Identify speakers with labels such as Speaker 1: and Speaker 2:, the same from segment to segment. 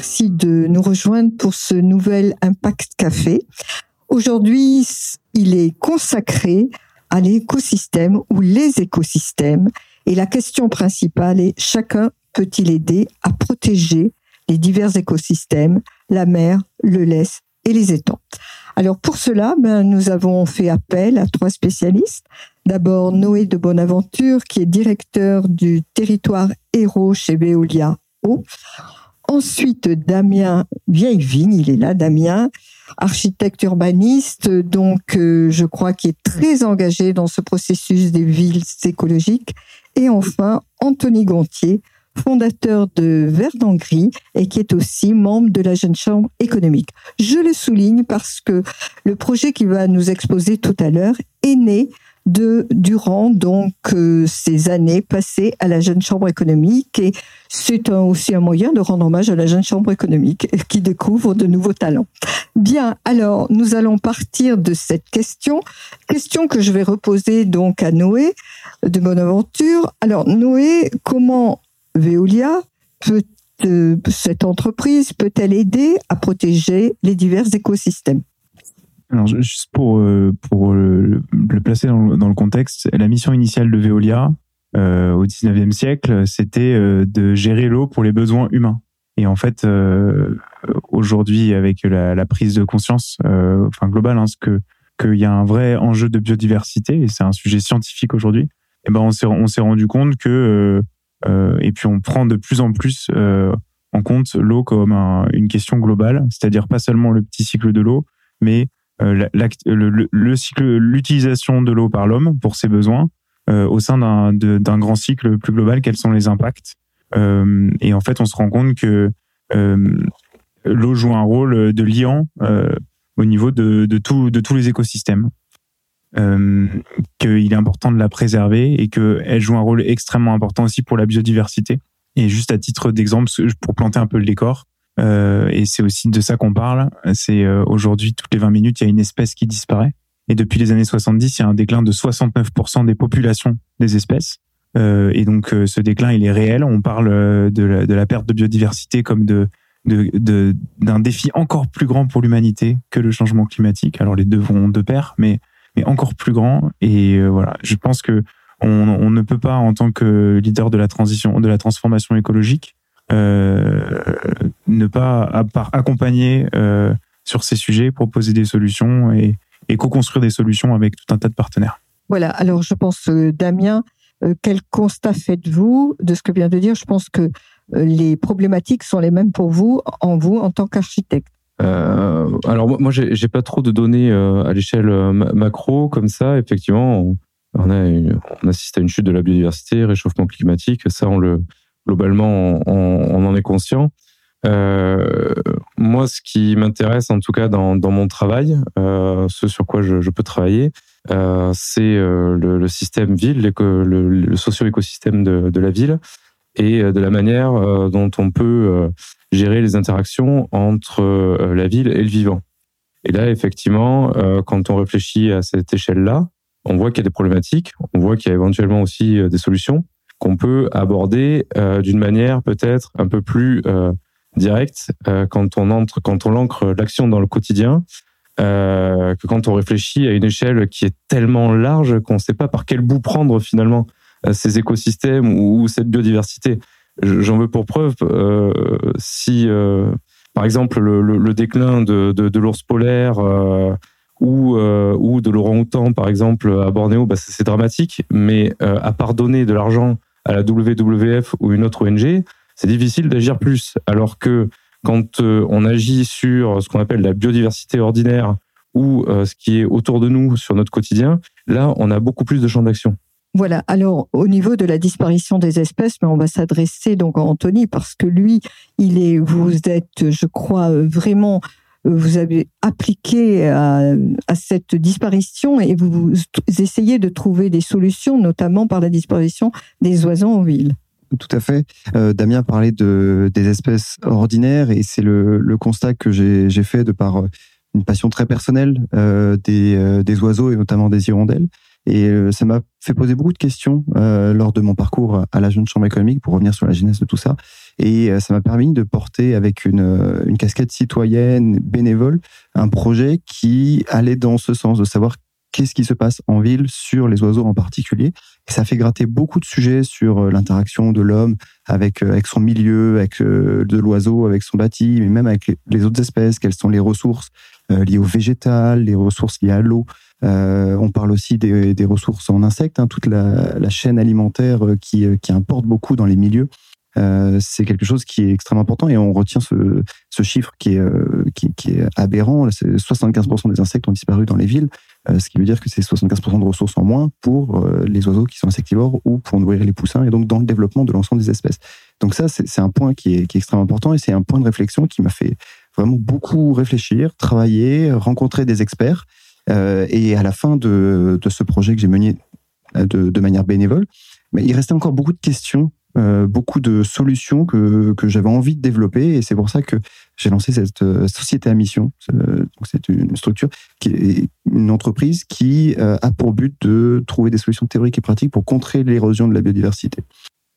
Speaker 1: merci de nous rejoindre pour ce nouvel Impact Café. Aujourd'hui, il est consacré à l'écosystème ou les écosystèmes. Et la question principale est chacun peut-il aider à protéger les divers écosystèmes, la mer, le laisse et les étangs? Alors pour cela, ben, nous avons fait appel à trois spécialistes. D'abord Noé de Bonaventure, qui est directeur du territoire héros chez Veolia. Ensuite Damien Vieillevigne, il est là, Damien, architecte urbaniste, donc euh, je crois qu'il est très engagé dans ce processus des villes écologiques. Et enfin Anthony Gontier, fondateur de Verdangris et qui est aussi membre de la Jeune Chambre économique. Je le souligne parce que le projet qu'il va nous exposer tout à l'heure est né de durant donc euh, ces années passées à la Jeune Chambre économique et c'est aussi un moyen de rendre hommage à la Jeune Chambre économique qui découvre de nouveaux talents. Bien, alors nous allons partir de cette question, question que je vais reposer donc à Noé de Bonaventure. Alors Noé, comment Veolia euh, cette entreprise peut-elle aider à protéger les divers écosystèmes?
Speaker 2: Alors, juste pour, euh, pour le, placer dans le, contexte, la mission initiale de Veolia euh, au 19e siècle, c'était de gérer l'eau pour les besoins humains. Et en fait, aujourd'hui, avec la, prise de conscience, enfin globale, hein, que qu'il y a un vrai enjeu de biodiversité, et c'est un sujet scientifique aujourd'hui, eh ben on s'est on s'est rendu compte que euh, et puis on prend de plus en plus euh, en compte l'eau comme une question globale, c'est-à-dire pas seulement le petit cycle de l'eau, mais euh, l'utilisation de l'eau par l'homme pour ses besoins au sein d'un grand cycle plus global. Quels sont les impacts Et en fait, on se rend compte que l'eau joue un rôle de liant au niveau de, tous les écosystèmes euh, qu'il est important de la préserver et qu'elle joue un rôle extrêmement important aussi pour la biodiversité. Et juste à titre d'exemple, pour planter un peu le décor, euh, et c'est aussi de ça qu'on parle, c'est euh, aujourd'hui, toutes les 20 minutes, il y a une espèce qui disparaît. Et depuis les années 70, il y a un déclin de 69% des populations des espèces. Euh, et donc ce déclin, il est réel. On parle de la, perte de biodiversité comme de d'un défi encore plus grand pour l'humanité que le changement climatique. Alors les deux vont de pair, mais mais encore plus grand. Et voilà, je pense que on, ne peut pas, en tant que leader de la transition, de la transformation écologique, ne pas accompagner euh, sur ces sujets, proposer des solutions et, et co-construire des solutions avec tout un tas de partenaires.
Speaker 1: Voilà. Alors, je pense, euh, Damien, euh, quel constat faites-vous de ce que vient de dire? Je pense que les problématiques sont les mêmes pour vous, en vous, en tant qu'architecte.
Speaker 3: Euh, alors moi, j'ai pas trop de données euh, à l'échelle euh, macro comme ça. Effectivement, on, on, a on assiste à une chute de la biodiversité, réchauffement climatique. Ça, on le globalement, on, en est conscient. Euh, moi, ce qui m'intéresse, en tout cas dans, mon travail, euh, ce sur quoi je, peux travailler, euh, c'est le, système ville, le, le socio-écosystème de, la ville, et de la manière dont on peut gérer les interactions entre la ville et le vivant. Et là, effectivement, quand on réfléchit à cette échelle-là, on voit qu'il y a des problématiques, on voit qu'il y a éventuellement aussi des solutions qu'on peut aborder d'une manière peut-être un peu plus directe quand on entre, quand on ancre l'action dans le quotidien, que quand on réfléchit à une échelle qui est tellement large qu'on ne sait pas par quel bout prendre finalement ces écosystèmes ou cette biodiversité. J'en veux pour preuve euh, si, euh, par exemple, le, déclin de, de, l'ours polaire euh, ou, euh, ou de l'orang-outan, par exemple, à Bornéo, bah, c'est dramatique. Mais à part donner de l'argent à la WWF ou une autre ONG, c'est difficile d'agir plus. Alors que quand on agit sur ce qu'on appelle la biodiversité ordinaire ou ce qui est autour de nous sur notre quotidien, là, on a beaucoup plus de champs d'action.
Speaker 1: Voilà. Alors, au niveau de la disparition des espèces, mais on va s'adresser donc à Anthony parce que lui, il est, vous êtes, je crois, vraiment, vous avez appliqué à, cette disparition et vous, essayez de trouver des solutions, notamment par la disparition des oiseaux en ville.
Speaker 4: Tout à fait. Euh, Damien parlait de, des espèces ordinaires et c'est le, constat que j'ai fait de par une passion très personnelle euh, euh, des oiseaux et notamment des hirondelles. Et euh, ça m'a fait poser beaucoup de questions euh, lors de mon parcours à la Jeune Chambre économique pour revenir sur la genèse de tout ça. Et ça m'a permis de porter avec une, une casquette citoyenne, bénévole, un projet qui allait dans ce sens, de savoir qu'est-ce qui se passe en ville sur les oiseaux en particulier. Et ça fait gratter beaucoup de sujets sur l'interaction de l'homme avec, avec son milieu, avec de l'oiseau, avec son bâti, mais même avec les autres espèces, quelles sont les ressources liées au végétal, les ressources liées à l'eau. Euh, on parle aussi des, ressources en insectes, hein, toute la, chaîne alimentaire euh, qui, euh, qui, importe beaucoup dans les milieux. C'est quelque chose qui est extrêmement important et on retient ce, chiffre qui est, est aberrant. 75% des insectes ont disparu dans les villes, ce qui veut dire que c'est 75% de ressources en moins pour les oiseaux qui sont insectivores ou pour nourrir les poussins et donc dans le développement de l'ensemble des espèces. Donc ça, c'est un point qui est, extrêmement important et c'est un point de réflexion qui m'a fait vraiment beaucoup réfléchir, travailler, rencontrer des experts. Euh, et à la fin de, ce projet que j'ai mené euh, de, de, manière bénévole, mais il restait encore beaucoup de questions, euh, beaucoup de solutions que, que j'avais envie de développer. Et c'est pour ça que j'ai lancé cette euh, société à mission. C'est une structure qui est une entreprise qui a pour but de trouver des solutions théoriques et pratiques pour contrer l'érosion de la biodiversité.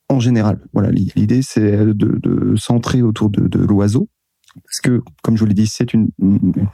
Speaker 4: En général, voilà, l'idée c'est de, de centrer autour de l'oiseau, parce que, comme je vous l'ai dit, c'est une,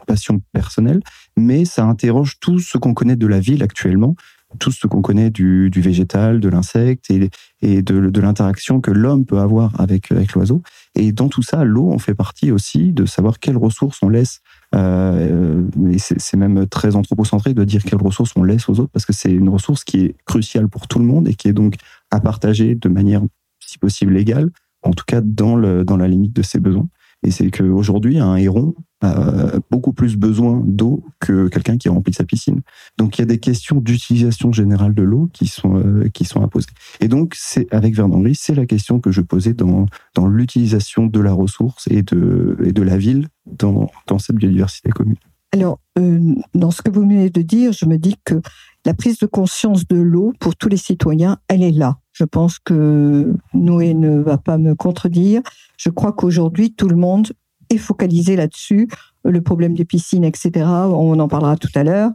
Speaker 4: passion personnelle, mais ça interroge tout ce qu'on connaît de la ville actuellement, tout ce qu'on connaît du, végétal, de l'insecte et, et de, l'interaction que l'homme peut avoir avec, avec l'oiseau. Et dans tout ça, l'eau en fait partie aussi de savoir quelles ressources on laisse. Euh, et c'est même très anthropocentré de dire quelles ressources on laisse aux autres, parce que c'est une ressource qui est cruciale pour tout le monde et qui est donc à partager de manière, si possible, légale, en tout cas dans, le, dans la limite de ses besoins. Et c'est qu'aujourd'hui, un héron a beaucoup plus besoin d'eau que quelqu'un qui remplit sa piscine. Donc il y a des questions d'utilisation générale de l'eau qui sont euh, qui sont imposées. Et donc c'est avec Verdun Gris, c'est la question que je posais dans dans l'utilisation de la ressource et de et de la ville dans dans cette biodiversité commune.
Speaker 1: Alors euh, dans ce que vous venez de dire, je me dis que la prise de conscience de l'eau pour tous les citoyens, elle est là. Je pense que Noé ne va pas me contredire. Je crois qu'aujourd'hui, tout le monde est focalisé là-dessus. Le problème des piscines, etc. On en parlera tout à l'heure.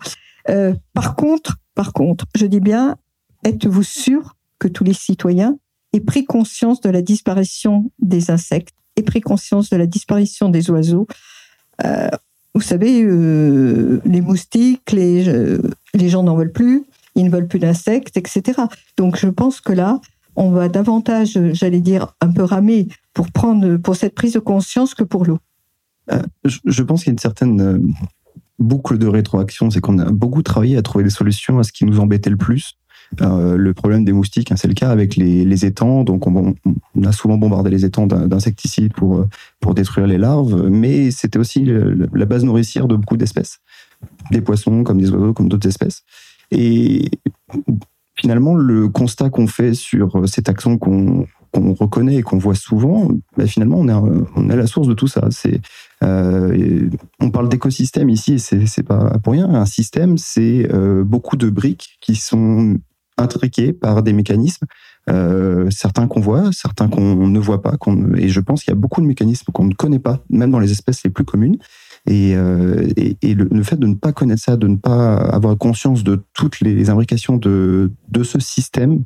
Speaker 1: Euh, par contre, par contre, je dis bien, êtes-vous sûr que tous les citoyens aient pris conscience de la disparition des insectes, aient pris conscience de la disparition des oiseaux? Euh, Vous savez, euh, les moustiques, les, les gens n'en veulent plus ils ne veulent plus d'insectes, etc. Donc je pense que là, on va davantage, j'allais dire, un peu ramer pour prendre pour cette prise de conscience que pour l'eau.
Speaker 4: Euh, je pense qu'il y a une certaine euh, boucle de rétroaction, c'est qu'on a beaucoup travaillé à trouver des solutions à ce qui nous embêtait le plus. Euh, le problème des moustiques, hein, c'est le cas avec les, étangs. Donc, on, a souvent bombardé les étangs d'insecticides pour pour détruire les larves, mais c'était aussi la base nourricière de beaucoup d'espèces, des poissons comme des oiseaux, comme d'autres espèces. Et finalement, le constat qu'on fait sur cet accent qu'on reconnaît et qu'on voit souvent, bah, finalement, on est, on est la source de tout ça. C'est, euh, on parle d'écosystème ici, et c'est pas pour rien. Un système, c'est euh, beaucoup de briques qui sont intriquées par des mécanismes, euh, certains qu'on voit, certains qu'on ne voit pas. et je pense qu'il y a beaucoup de mécanismes qu'on ne connaît pas, même dans les espèces les plus communes, et, euh, le, fait de ne pas connaître ça, de ne pas avoir conscience de toutes les imbrications de, de ce système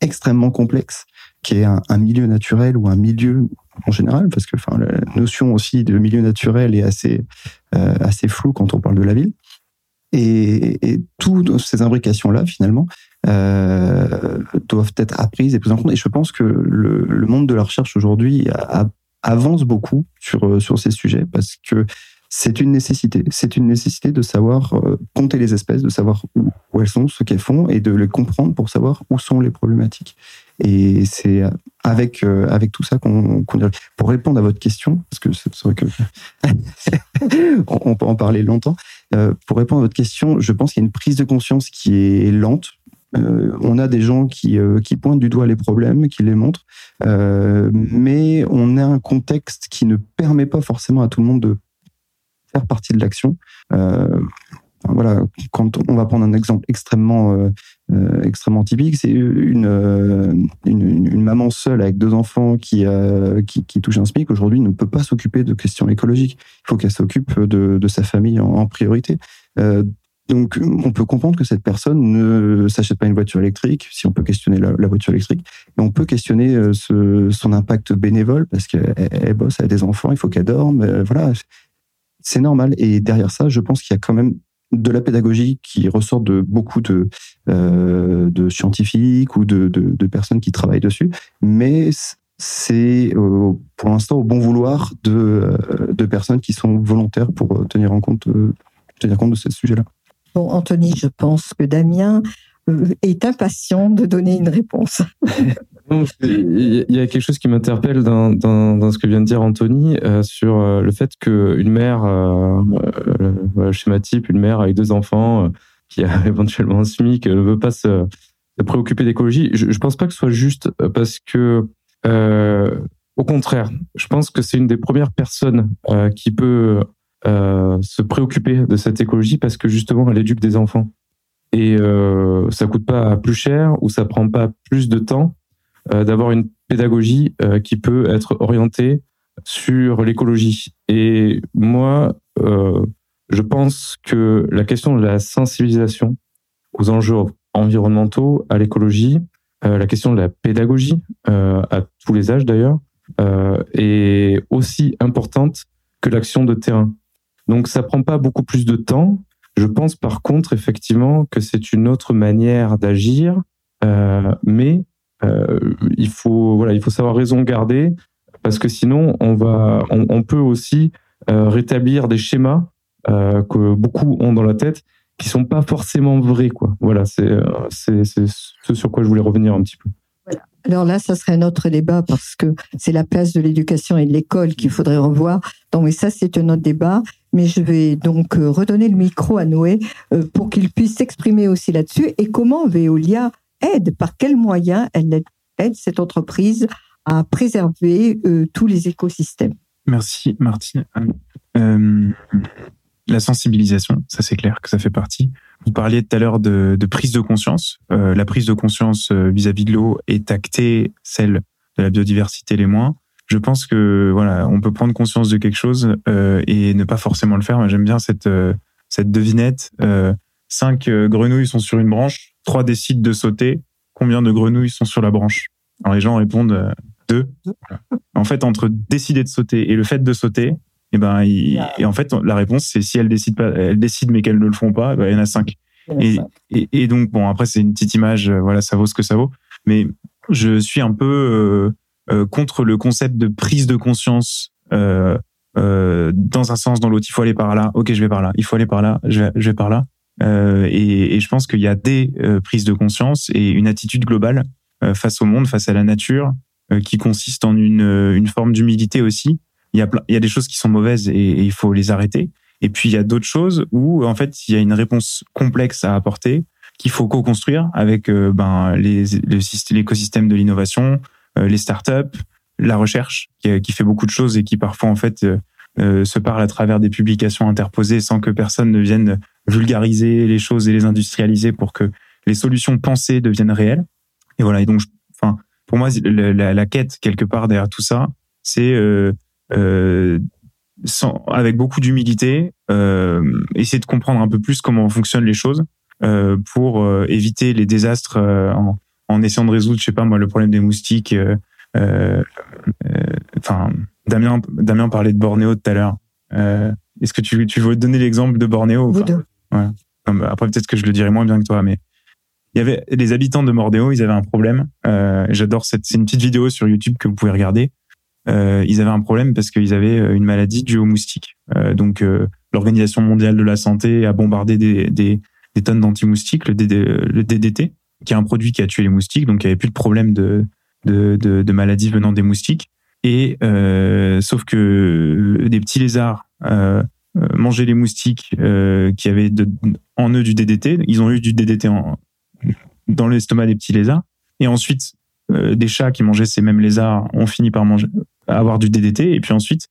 Speaker 4: extrêmement complexe, qui est un, milieu naturel ou un milieu en général, parce que enfin, la notion aussi de milieu naturel est assez, euh, assez floue quand on parle de la ville. Et, et toutes ces imbrications-là, finalement, doivent être apprises et prises en compte. Et je pense que le, monde de la recherche aujourd'hui avance beaucoup sur, sur ces sujets parce que c'est une nécessité. C'est une nécessité de savoir euh, compter les espèces, de savoir où, elles sont, ce qu'elles font, et de les comprendre pour savoir où sont les problématiques. Et c'est avec euh, avec tout ça qu'on pour répondre à votre question, parce que c'est vrai que on, peut en parler longtemps. Euh, pour répondre à votre question, je pense qu'il y a une prise de conscience qui est lente. On a des gens qui, qui pointent du doigt les problèmes, qui les montrent, mais on a un contexte qui ne permet pas forcément à tout le monde de faire partie de l'action. Euh, voilà, quand on va prendre un exemple extrêmement euh, euh, extrêmement typique, c'est une, une, maman seule avec deux enfants qui qui, touche un SMIC aujourd'hui ne peut pas s'occuper de questions écologiques. Il faut qu'elle s'occupe de, sa famille en, priorité. Donc, on peut comprendre que cette personne ne s'achète pas une voiture électrique, si on peut questionner la, voiture électrique, et on peut questionner euh, son impact bénévole parce qu'elle bosse, elle a des enfants, il faut qu'elle dorme, euh, voilà, c'est normal. Et derrière ça, je pense qu'il y a quand même de la pédagogie qui ressort de beaucoup de, euh, scientifiques ou de, personnes qui travaillent dessus, mais c'est pour l'instant au bon vouloir de, de personnes qui sont volontaires pour tenir en compte, tenir compte de ce sujet-là.
Speaker 1: Bon, Anthony, je pense que Damien est impatient de donner une réponse.
Speaker 3: Il y a quelque chose qui m'interpelle dans, ce que vient de dire Anthony euh, sur euh, le fait qu'une mère, euh, euh, schéma type, une mère avec deux enfants qui a éventuellement un SMIC ne veut pas se, préoccuper d'écologie. Je, je pense pas que ce soit juste parce que, au contraire, je pense que c'est une des premières personnes qui peut se préoccuper de cette écologie parce que justement elle éduque des enfants et euh, ça coûte pas plus cher ou ça prend pas plus de temps euh, d'avoir une pédagogie euh, qui peut être orientée sur l'écologie. Et moi, euh, je pense que la question de la sensibilisation aux enjeux environnementaux, à l'écologie, la question de la pédagogie, à tous les âges d'ailleurs, est aussi importante que l'action de terrain. Donc ça prend pas beaucoup plus de temps. Je pense par contre effectivement que c'est une autre manière d'agir, euh, mais euh, il faut voilà, il faut savoir raison garder parce que sinon on va, on, peut aussi euh, rétablir des schémas euh, que beaucoup ont dans la tête qui sont pas forcément vrais quoi. Voilà, c'est c'est ce sur quoi je voulais revenir un petit peu.
Speaker 1: Alors là, ça serait un autre débat parce que c'est la place de l'éducation et de l'école qu'il faudrait revoir. Donc, mais ça, c'est un autre débat. Mais je vais donc redonner le micro à Noé pour qu'il puisse s'exprimer aussi là-dessus et comment Veolia aide, par quels moyens elle aide cette entreprise à préserver euh, tous les écosystèmes?
Speaker 2: Merci Martine. Euh, la sensibilisation, ça c'est clair que ça fait partie. Vous parliez tout à l'heure de, prise de conscience. Euh, la prise de conscience vis-à-vis de l'eau est actée, celle de la biodiversité les moins. Je pense que voilà, on peut prendre conscience de quelque chose et ne pas forcément le faire. J'aime bien cette cette devinette. cinq grenouilles sont sur une branche trois décident de sauter, combien de grenouilles sont sur la branche? Alors les gens répondent euh, deux. En fait, entre décider de sauter et le fait de sauter, et eh ben, et en fait, la réponse c'est si elles décident pas, elles décident mais qu'elles ne le font pas, ben, il y en a cinq. Et, et, donc bon, après c'est une petite image, euh, voilà, ça vaut ce que ça vaut. Mais je suis un peu euh, contre le concept de prise de conscience euh, dans un sens, dans l'autre. Il faut aller par là. Ok, je vais par là. Il faut aller par là. Je vais, je vais par là. Euh, et, et, je pense qu'il y a des euh, prises de conscience et une attitude globale euh, face au monde, face à la nature, qui consiste en une, une forme d'humilité aussi. Il y, a il y a des choses qui sont mauvaises et, il faut les arrêter. Et puis il y a d'autres choses où en fait il y a une réponse complexe à apporter qu'il faut co-construire avec ben les l'écosystème de l'innovation, les startups, la recherche qui, qui, fait beaucoup de choses et qui parfois en fait se parle à travers des publications interposées sans que personne ne vienne vulgariser les choses et les industrialiser pour que les solutions pensées deviennent réelles. Et voilà. Et donc, enfin, pour moi, la, quête quelque part derrière tout ça, c'est euh, euh, sans, avec beaucoup d'humilité, euh, essayer de comprendre un peu plus comment fonctionnent les choses euh, pour euh, éviter les désastres euh, en, en, essayant de résoudre, je sais pas moi, le problème des moustiques. Enfin, Damien, Damien parlait de Bornéo tout à l'heure. Est-ce que tu, tu veux donner l'exemple de Bornéo Ouais. Après, peut-être que je le dirais moins bien que toi, mais il y avait les habitants de Mordéo, ils avaient un problème. Euh, J'adore cette, c'est une petite vidéo sur YouTube que vous pouvez regarder. Euh, ils avaient un problème parce qu'ils avaient euh, une maladie due aux moustiques. Euh, donc, l'Organisation mondiale de la santé a bombardé des, tonnes d'anti-moustiques, le, DDT, qui est un produit qui a tué les moustiques. Donc, il n'y avait plus de problème de, de, maladies venant des moustiques. Et sauf que des petits lézards manger les moustiques qui avaient en eux du DDT. Ils ont eu du DDT dans l'estomac des petits lézards. Et ensuite, des chats qui mangeaient ces mêmes lézards ont fini par manger, avoir du DDT. Et puis ensuite,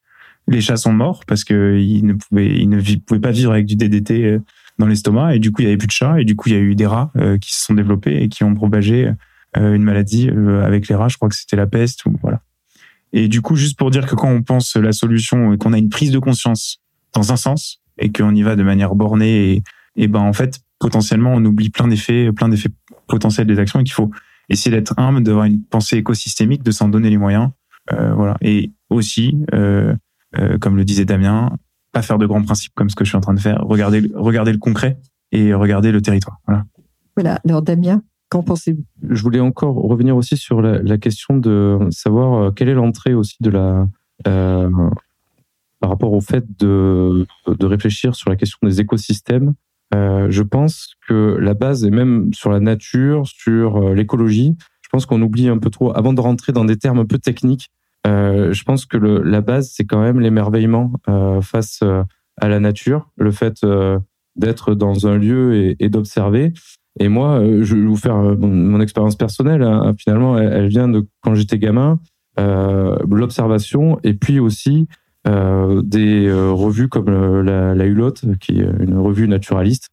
Speaker 2: les chats sont morts parce qu'ils ne pouvaient, ils ne pouvaient pas vivre avec du DDT dans l'estomac. Et du coup, il y avait plus de chats. Et du coup, il y a eu des rats qui se sont développés et qui ont propagé une maladie avec les rats. Je crois que c'était la peste. Ou, voilà. Et du coup, juste pour dire que quand on pense la solution et qu'on a une prise de conscience dans un sens et qu'on y va de manière bornée et, et ben en fait potentiellement on oublie plein d'effets, plein d'effets potentiels des actions et qu'il faut essayer d'être humble, d'avoir une pensée écosystémique, de s'en donner les moyens, euh, voilà. Et aussi, euh, euh, comme le disait Damien, pas faire de grands principes comme ce que je suis en train de faire, regarder, regarder le concret et regarder le territoire. Voilà.
Speaker 1: Voilà. Alors Damien, qu'en pensez-vous?
Speaker 3: Je voulais encore revenir aussi sur la, la question de savoir quelle est l'entrée aussi de la euh, par rapport au fait de, de réfléchir sur la question des écosystèmes. Euh, je pense que la base est même sur la nature, sur l'écologie. Je pense qu'on oublie un peu trop, avant de rentrer dans des termes un peu techniques, euh, je pense que la base, c'est quand même l'émerveillement euh, face euh, à la nature, le fait d'être dans un lieu et, d'observer. Et moi, je vais vous faire mon, expérience personnelle. Hein, finalement, elle, vient de quand j'étais gamin, l'observation, et puis aussi des revues comme la, la Hulotte, qui est une revue naturaliste,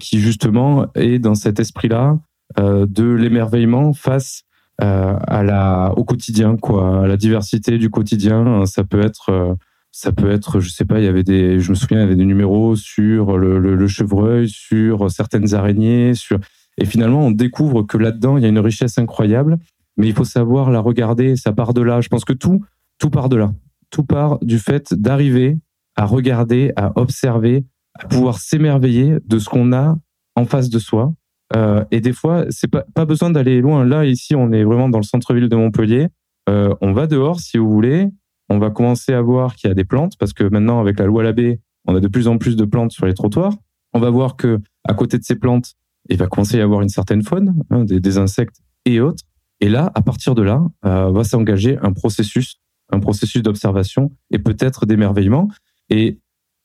Speaker 3: qui justement est dans cet esprit-là de l'émerveillement face euh, à la au quotidien quoi à la diversité du quotidien. Ça peut être euh, ça peut être je sais pas il y avait des je me souviens il y avait des numéros sur le chevreuil sur certaines araignées sur et finalement on découvre que là-dedans il y a une richesse incroyable. Mais il faut savoir la regarder ça part de là. Je pense que tout tout part de là. Tout part du fait d'arriver à regarder à observer à pouvoir s'émerveiller de ce qu'on a en face de soi euh, et des fois, c'est pas, pas besoin d'aller loin. Là, ici, on est vraiment dans le centre-ville de Montpellier. Euh, on va dehors, si vous voulez. On va commencer à voir qu'il y a des plantes, parce que maintenant, avec la loi Labbé, on a de plus en plus de plantes sur les trottoirs. On va voir que à côté de ces plantes, il va commencer à y avoir une certaine faune, hein, des, insectes et autres. Et là, à partir de là, euh, va s'engager un processus, un processus d'observation et peut-être d'émerveillement. Et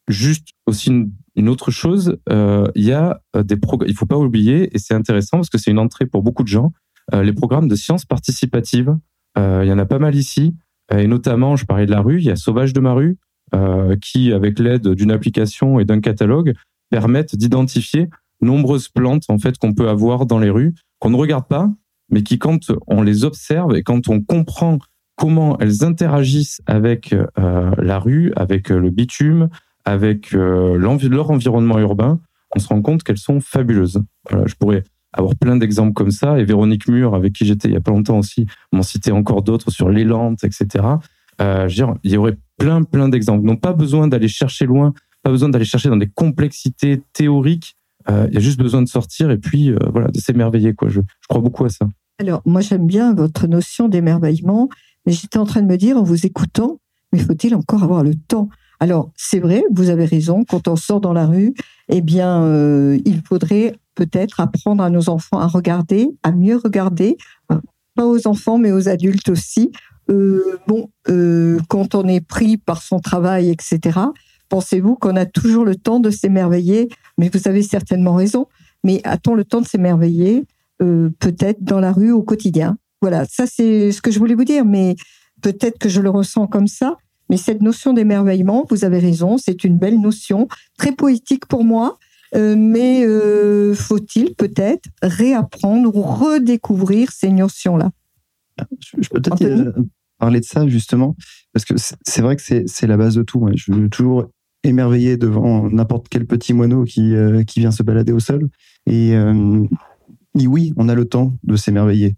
Speaker 3: juste aussi une, une autre chose, euh, il y a euh, des programmes, il faut pas oublier, et c'est intéressant parce que c'est une entrée pour beaucoup de gens, euh, les programmes de sciences participatives. Il y en a pas mal ici, et notamment, je parlais de la rue, il y a Sauvage de ma rue, qui, avec l'aide d'une application et d'un catalogue, permettent d'identifier nombreuses plantes en fait qu'on peut avoir dans les rues, qu'on ne regarde pas, mais qui, quand on les observe et quand on comprend comment elles interagissent avec la rue, avec le bitume, avec euh, leur environnement urbain, on se rend compte qu'elles sont fabuleuses. Je pourrais avoir plein d'exemples comme ça. Et Véronique Mur, avec qui j'étais il y a pas longtemps aussi, m'en citait encore d'autres sur les lentes, etc. Euh, je veux dire, il y aurait plein, plein d'exemples. Donc, pas besoin d'aller chercher loin, pas besoin d'aller chercher dans des complexités théoriques. Euh, il y a juste besoin de sortir et puis, voilà, de s'émerveiller, je crois beaucoup à ça.
Speaker 1: Alors, moi, j'aime bien votre notion d'émerveillement, mais j'étais en train de me dire, en vous écoutant, mais faut-il encore avoir le temps alors, c'est vrai, vous avez raison, quand on sort dans la rue, eh bien, euh, il faudrait peut-être apprendre à nos enfants à regarder, à mieux regarder, pas aux enfants, mais aux adultes aussi. Euh, bon, euh, quand on est pris par son travail, etc., pensez-vous qu'on a toujours le temps de s'émerveiller? Mais vous avez certainement raison. Mais a-t-on le temps de s'émerveiller euh, Peut-être dans la rue au quotidien? Voilà, ça c'est ce que je voulais vous dire, mais peut-être que je le ressens comme ça. Mais cette notion d'émerveillement, vous avez raison, c'est une belle notion, très poétique pour moi. Euh, mais euh, faut-il peut-être réapprendre ou redécouvrir ces notions-là?
Speaker 4: Je, je peux peut-être euh, parler de ça justement, parce que c'est vrai que c'est la base de tout. Moi. Je suis toujours émerveillé devant n'importe quel petit moineau qui, qui vient se balader au sol. Et, oui, on a le temps de s'émerveiller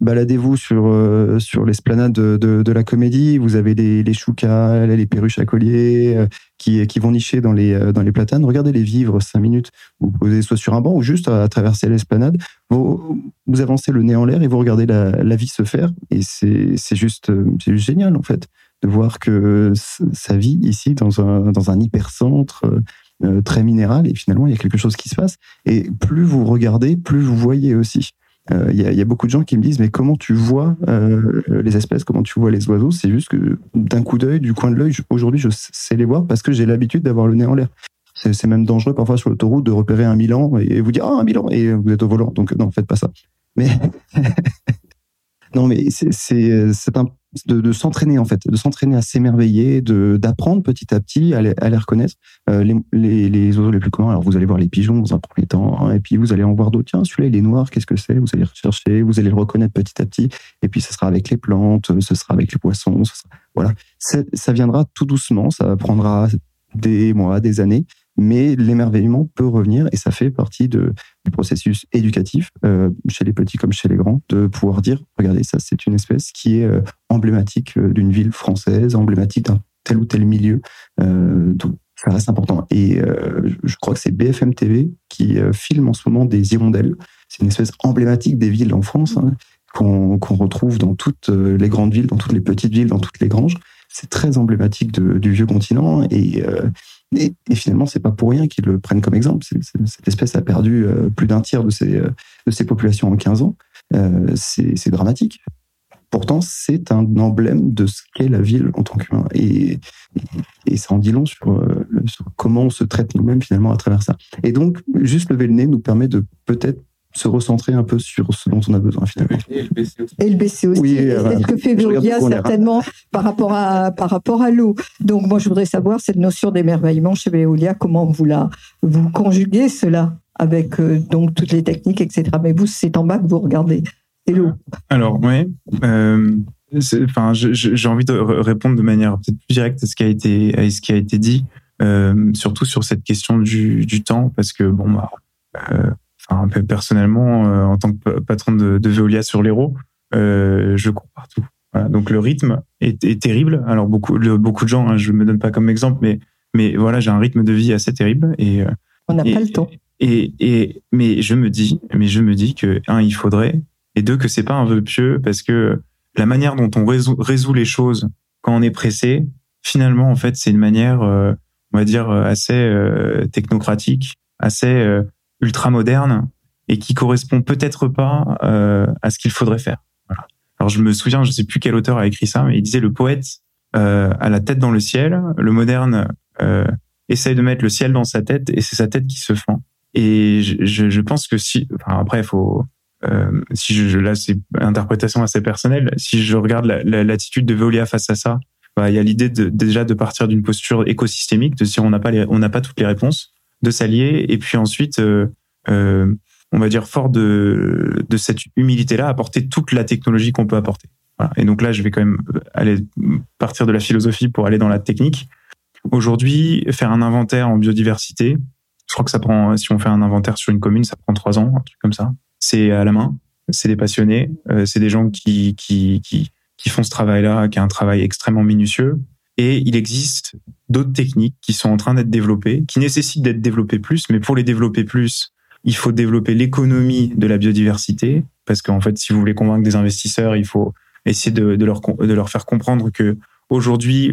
Speaker 4: baladez-vous sur euh, sur l'esplanade de, de, la comédie. Vous avez les les choucas, les perruches à collier euh, qui qui vont nicher dans les euh, dans les platanes. Regardez les vivre cinq minutes. Vous posez soit sur un banc ou juste à, à traverser l'esplanade. Vous vous avancez le nez en l'air et vous regardez la, vie se faire. Et c'est juste juste génial en fait de voir que ça vit ici dans un dans un hypercentre. Euh, très minéral et finalement il y a quelque chose qui se passe et plus vous regardez plus vous voyez aussi il euh, y, a, y, a, beaucoup de gens qui me disent mais comment tu vois euh, les espèces, comment tu vois les oiseaux? C'est juste que d'un coup d'œil, du coin de l'œil, aujourd'hui je sais les voir parce que j'ai l'habitude d'avoir le nez en l'air. C'est même dangereux parfois sur l'autoroute de repérer un Milan et vous dire ah un Milan et vous êtes au volant. Donc non, faites pas ça. Mais non mais c'est un de, s'entraîner en fait, de s'entraîner à s'émerveiller, de d'apprendre petit à petit à les, les reconnaître. Euh, les, les, oiseaux les plus communs, alors vous allez voir les pigeons dans un premier temps, hein, et puis vous allez en voir d'autres. Tiens, celui-là il est noir, qu'est-ce que c'est? Vous allez rechercher, vous allez le reconnaître petit à petit, et puis ce sera avec les plantes, ce sera avec les poissons, voilà. Ça viendra tout doucement, ça prendra des mois, des années, mais l'émerveillement peut revenir et ça fait partie du processus éducatif, euh, chez les petits comme chez les grands, de pouvoir dire, regardez, ça c'est une espèce qui est euh, emblématique euh, d'une ville française, emblématique d'un tel ou tel milieu. donc ça reste important. Et je crois que c'est BFM TV qui filme en ce moment des hirondelles. C'est une espèce emblématique des villes en France. Hein, qu'on retrouve dans toutes les grandes villes, dans toutes les petites villes, dans toutes les granges. C'est très emblématique du vieux continent et, et, et finalement, c'est pas pour rien qu'ils le prennent comme exemple. cette espèce a perdu euh, plus d'un tiers de ses, euh, populations en 15 ans. Euh, c'est dramatique. Pourtant, c'est un emblème de ce qu'est la ville en tant qu'humain. Et, et, ça en dit long sur, sur comment on se traite nous-mêmes finalement à travers ça. Et donc, juste lever le nez nous permet de peut-être se recentrer un peu sur ce dont on a besoin finalement. Et le
Speaker 1: BC aussi. Et le BC aussi. Oui, c'est ce que fait Veolia certainement par rapport à par rapport à l'eau. Donc moi je voudrais savoir cette notion d'émerveillement chez Veolia, comment vous la vous conjuguez cela avec euh, donc toutes les techniques etc. Mais vous c'est en bas que vous regardez. C'est l'eau.
Speaker 2: Alors oui. Euh, enfin, j'ai envie de répondre de manière peut-être plus directe à ce qui a été à ce qui a été dit, euh, surtout sur cette question du, du temps, parce que bon bah euh, personnellement, euh, en tant que patron de, de Veolia sur l'Hérault, euh, je cours partout. Voilà. Donc le rythme est, est, terrible. Alors beaucoup, beaucoup de gens, hein, je me donne pas comme exemple, mais mais voilà, j'ai un rythme de vie assez terrible et
Speaker 1: euh, on n'a pas le temps.
Speaker 2: Et, et mais je me dis, mais je me dis que un, il faudrait, et deux, que c'est pas un vœu pieux parce que la manière dont on résout, résout les choses quand on est pressé, finalement, en fait, c'est une manière, on va dire, assez technocratique, assez ultra moderne et qui correspond peut-être pas euh, à ce qu'il faudrait faire. Voilà. Alors je me souviens, je sais plus quel auteur a écrit ça, mais il disait le poète euh, a la tête dans le ciel, le moderne euh, essaye de mettre le ciel dans sa tête et c'est sa tête qui se fend. Et je, je pense que si, enfin après, faut euh, si je, là c'est interprétation assez personnelle. Si je regarde l'attitude de Veolia face à ça, bah, il y a l'idée de, déjà de partir d'une posture écosystémique, de dire on n'a pas les, on n'a pas toutes les réponses de s'allier et puis ensuite, euh, euh, on va dire fort de, de cette humilité-là, apporter toute la technologie qu'on peut apporter. Voilà. Et donc là, je vais quand même aller partir de la philosophie pour aller dans la technique. Aujourd'hui, faire un inventaire en biodiversité, je crois que ça prend, si on fait un inventaire sur une commune, ça prend trois ans, un truc comme ça. C'est à la main, c'est des passionnés, euh, c'est des gens qui, qui, qui, qui font ce travail-là, qui est un travail extrêmement minutieux. Et il existe d'autres techniques qui sont en train d'être développées, qui nécessitent d'être développées plus, mais pour les développer plus, il faut développer l'économie de la biodiversité, parce qu'en fait, si vous voulez convaincre des investisseurs, il faut essayer de, leur, faire comprendre que aujourd'hui,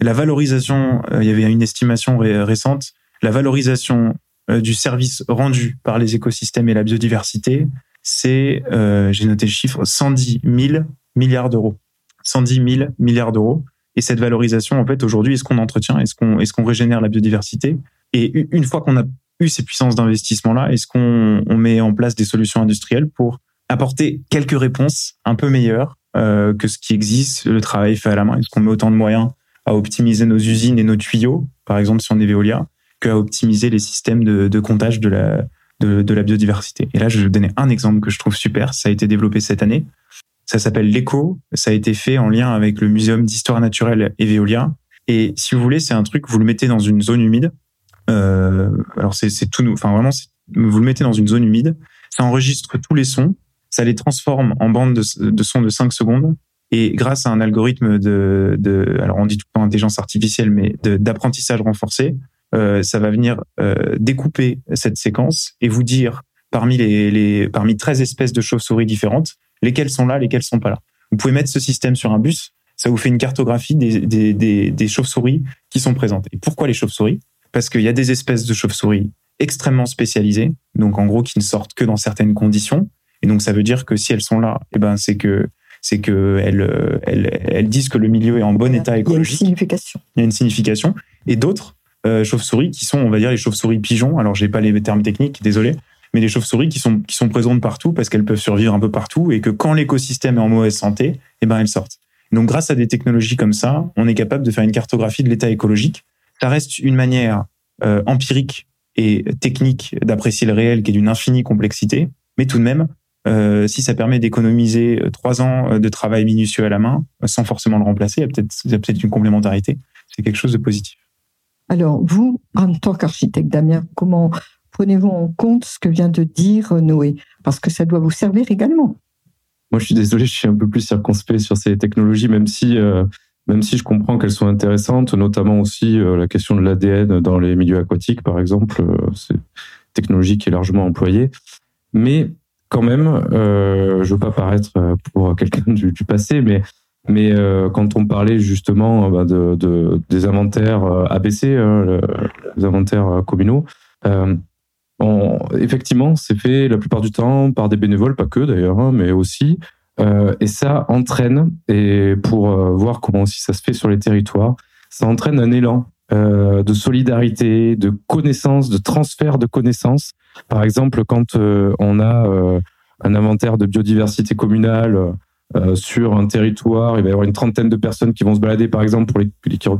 Speaker 2: la valorisation, euh, il y avait une estimation récente, la valorisation euh, du service rendu par les écosystèmes et la biodiversité, c'est, euh, j'ai noté le chiffre, 110 000 milliards d'euros. 110 000 milliards d'euros. Et cette valorisation, en fait, aujourd'hui, est-ce qu'on entretient, est-ce qu'on qu'on régénère la biodiversité? Et une fois qu'on a eu ces puissances d'investissement-là, est-ce qu'on on met en place des solutions industrielles pour apporter quelques réponses un peu meilleures euh, que ce qui existe, le travail fait à la main? Est-ce qu'on met autant de moyens à optimiser nos usines et nos tuyaux, par exemple si on est Veolia, qu'à optimiser les systèmes de, comptage de la, de, la biodiversité? Et là, je vais vous donner un exemple que je trouve super. Ça a été développé cette année. Ça s'appelle l'ECO. Ça a été fait en lien avec le Muséum d'histoire naturelle et Veolia. Et si vous voulez, c'est un truc, vous le mettez dans une zone humide. Euh, alors c'est tout, enfin vraiment, vous le mettez dans une zone humide. Ça enregistre tous les sons. Ça les transforme en bandes de, sons de 5 secondes. Et grâce à un algorithme de, alors on dit tout le temps intelligence artificielle, mais d'apprentissage renforcé, euh, ça va venir euh, découper cette séquence et vous dire parmi les parmi 13 espèces de chauves-souris différentes, lesquelles sont là, lesquelles sont pas là. Vous pouvez mettre ce système sur un bus, ça vous fait une cartographie des, des, des, des chauves-souris qui sont présentes. Et pourquoi les chauves-souris? Parce qu'il y a des espèces de chauves-souris extrêmement spécialisées, donc en gros qui ne sortent que dans certaines conditions. Et donc ça veut dire que si elles sont là, eh ben c'est que c'est que elles, elles, elles, disent que le milieu est en bon état écologique.
Speaker 1: Il y a une signification.
Speaker 2: Il y a une signification. Et d'autres euh, chauves-souris qui sont, on va dire, les chauves-souris pigeons. Alors j'ai pas les termes techniques, désolé, mais les chauves-souris qui sont, présentes partout parce qu'elles peuvent survivre un peu partout et que quand l'écosystème est en mauvaise santé, eh ben, elles sortent. Donc, grâce à des technologies comme ça, on est capable de faire une cartographie de l'état écologique. Ça reste une manière euh, empirique et technique d'apprécier le réel qui est d'une infinie complexité, mais tout de même, euh, si ça permet d'économiser euh, trois ans de travail minutieux à la main, sans forcément le remplacer, il y a peut-être peut une complémentarité. C'est quelque chose de positif.
Speaker 1: Alors, vous, en tant qu'architecte, Damien, comment prenez-vous en compte ce que vient de dire Noé Parce que ça doit vous servir également.
Speaker 3: Moi, je suis désolé, je suis un peu plus circonspect sur ces technologies, même si, euh, même si je comprends qu'elles sont intéressantes, notamment aussi euh, la question de l'ADN dans les milieux aquatiques, par exemple. Euh, c'est une technologie qui est largement employée. Mais quand même, euh, je veux pas paraître pour quelqu'un du, passé, mais mais quand on parlait justement bah, de, des inventaires ABC, hein, les inventaires communaux, effectivement, c'est fait la plupart du temps par des bénévoles, pas que d'ailleurs, hein, mais aussi. Euh, et ça entraîne, et pour euh, voir comment aussi ça se fait sur les territoires, ça entraîne un élan euh, de solidarité, de connaissances, de transfert de connaissances. Par exemple, quand on a un inventaire de biodiversité communale sur un territoire, il va y avoir une trentaine de personnes qui vont se balader, par exemple, pour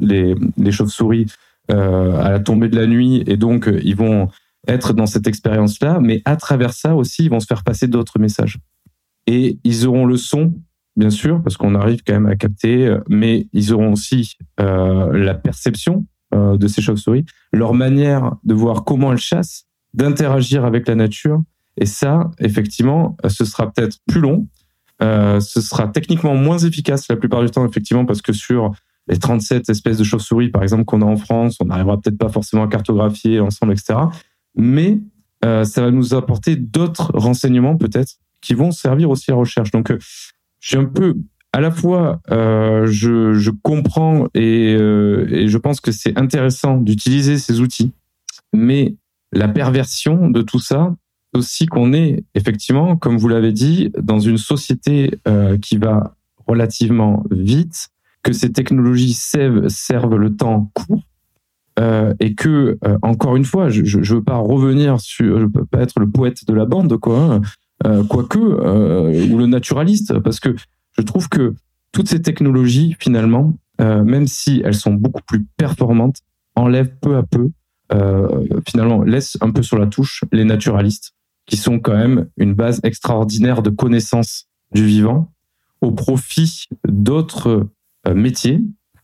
Speaker 3: les, les chauves-souris à la tombée de la nuit, et donc ils vont être dans cette expérience-là, mais à travers ça aussi, ils vont se faire passer d'autres messages. Et ils auront le son, bien sûr, parce qu'on arrive quand même à capter, euh, mais ils auront aussi euh, la perception euh, de ces chauves-souris, leur manière de voir comment elles chassent, d'interagir avec la nature. Et ça, effectivement, ce sera peut-être plus long, ce sera techniquement moins efficace la plupart du temps, effectivement, parce que sur les 37 espèces de chauves-souris, par exemple, qu'on a en France, on n'arrivera peut-être pas forcément à cartographier ensemble, etc mais euh, ça va nous apporter d'autres renseignements peut-être qui vont servir aussi à la recherche. Donc, euh, je suis un peu à la fois, euh, je, je, comprends et, euh, et, je pense que c'est intéressant d'utiliser ces outils, mais la perversion de tout ça, aussi qu'on est effectivement, comme vous l'avez dit, dans une société euh, qui va relativement vite, que ces technologies servent, servent le temps court euh, et que euh, encore une fois, je, je, veux pas revenir sur, je peux pas être le poète de la bande, quoi, hein, euh, quoique ou le naturaliste, parce que je trouve que toutes ces technologies, finalement, même si elles sont beaucoup plus performantes, enlèvent peu à peu, finalement, laissent un peu sur la touche les naturalistes, qui sont quand même une base extraordinaire de connaissances du vivant, au profit d'autres métiers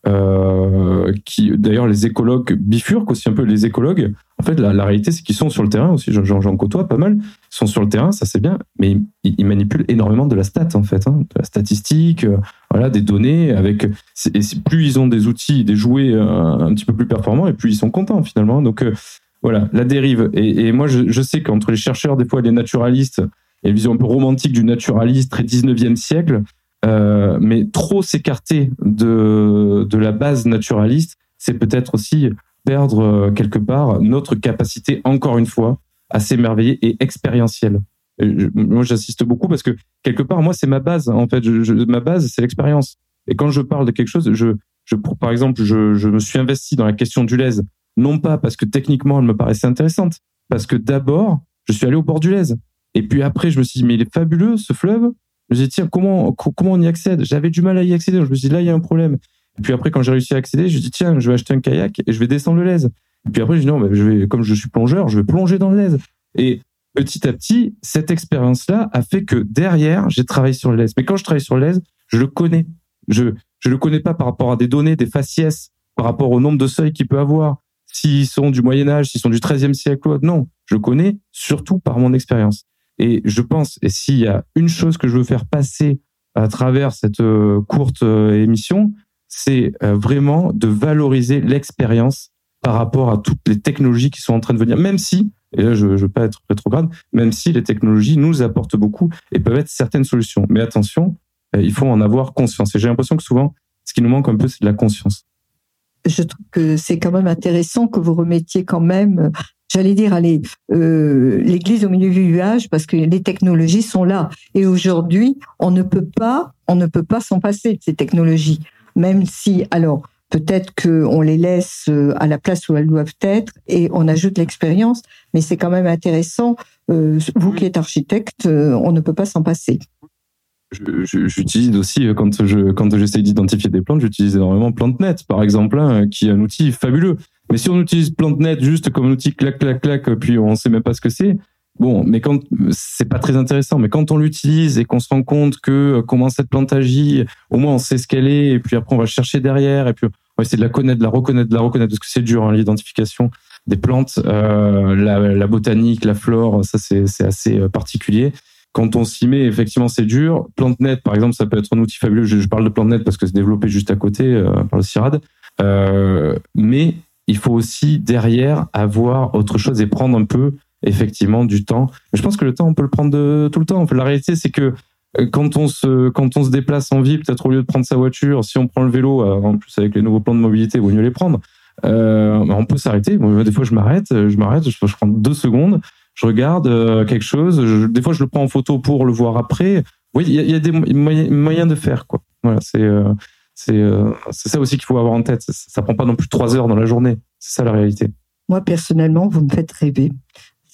Speaker 3: euh, qui d'ailleurs les écologues bifurquent aussi un peu les écologues. En fait, la, la réalité, c'est qu'ils sont sur le terrain aussi. J'en côtoie pas mal. Sont sur le terrain, ça c'est bien, mais ils, manipulent énormément de la stat en fait, hein, de la statistique, euh, voilà, des données. Avec et plus ils ont des outils, des jouets euh, un petit peu plus performants, et plus ils sont contents finalement. Donc voilà, la dérive. Et, et moi, je, sais qu'entre les chercheurs, des fois, les naturalistes, il y a une vision un peu romantique du naturaliste très 19e siècle. Euh, mais trop s'écarter de, la base naturaliste, c'est peut-être aussi perdre euh, quelque part notre capacité, encore une fois, à s'émerveiller et expérientielle. moi, j'assiste beaucoup parce que quelque part, moi, c'est ma base. En fait, ma base, c'est l'expérience. Et quand je parle de quelque chose, je, par exemple, je, je me suis investi dans la question du lèse, non pas parce que techniquement, elle me paraissait intéressante, parce que d'abord, je suis allé au bord du lèse. Et puis après, je me suis dit, mais il est fabuleux, ce fleuve. Je me suis dit, tiens, comment, comment on y accède? J'avais du mal à y accéder. je me suis là, il y a un problème. Et puis après, quand j'ai réussi à accéder, je me suis tiens, je vais acheter un kayak et je vais descendre le lèze. Et puis après, je dis, non, mais je vais, comme je suis plongeur, je vais plonger dans le lèze. Et petit à petit, cette expérience-là a fait que derrière, j'ai travaillé sur le lèze. Mais quand je travaille sur le lèze, je le connais. Je, je le connais pas par rapport à des données, des faciès, par rapport au nombre de seuils qu'il peut avoir, s'ils sont du Moyen Âge, s'ils sont du XIIIe siècle ou autre. Non, je connais surtout par mon expérience. Et je pense, et s'il y a une chose que je veux faire passer à travers cette euh, courte euh, émission, c'est euh, vraiment de valoriser l'expérience par rapport à toutes les technologies qui sont en train de venir, même si, et là je ne veux pas être rétrograde, même si les technologies nous apportent beaucoup et peuvent être certaines solutions. Mais attention, il faut en avoir conscience. Et j'ai l'impression que souvent, ce qui nous manque un peu, c'est de la conscience.
Speaker 1: Je trouve que c'est quand même intéressant que vous remettiez quand même j'allais dire, allez, euh, l'église au milieu du nuage parce que les technologies sont là. Et aujourd'hui, on ne peut pas, on ne peut pas s'en passer de ces technologies, même si, alors, peut-être qu'on les laisse euh, à la place où elles doivent être et on ajoute l'expérience, mais c'est quand même intéressant. Euh, vous qui êtes architecte, on ne peut pas s'en passer.
Speaker 3: J'utilise aussi quand je quand j'essaie d'identifier des plantes, j'utilise énormément PlanteNet par exemple, hein, qui est un outil fabuleux. Mais si on utilise PlanteNet juste comme un outil clac clac clac, puis on sait même pas ce que c'est, bon, mais quand c'est pas très intéressant. Mais quand on l'utilise et qu'on se rend compte que euh, comment cette plante agit, au moins on sait ce qu'elle est, et puis après on va chercher derrière, et puis on va essayer de la connaître, de la reconnaître, de la reconnaître parce que c'est dur hein, l'identification des plantes, euh, la, botanique, la flore, ça c'est assez euh, particulier. Quand on s'y met, effectivement, c'est dur. PlanteNet, par exemple, ça peut être un outil fabuleux. Je, parle de PlanteNet parce que c'est développé juste à côté euh, par le CIRAD. Euh, mais il faut aussi derrière avoir autre chose et prendre un peu effectivement du temps. je pense que le temps, on peut le prendre tout le temps. La réalité, c'est que euh, quand on se quand on se déplace en ville, peut-être au lieu de prendre sa voiture, si on prend le vélo, euh, en plus avec les nouveaux plans de mobilité, il vaut mieux les prendre. Euh, on peut s'arrêter. des fois, je m'arrête, je m'arrête, je, prends deux secondes, je regarde quelque chose. des fois, je le prends en photo pour le voir après. Oui, il y, a, des moyens de faire quoi. Voilà, c'est c'est ça aussi qu'il faut avoir en tête. Ça, ça prend pas non plus trois heures dans la journée. C'est ça la réalité.
Speaker 1: Moi, personnellement, vous me faites rêver.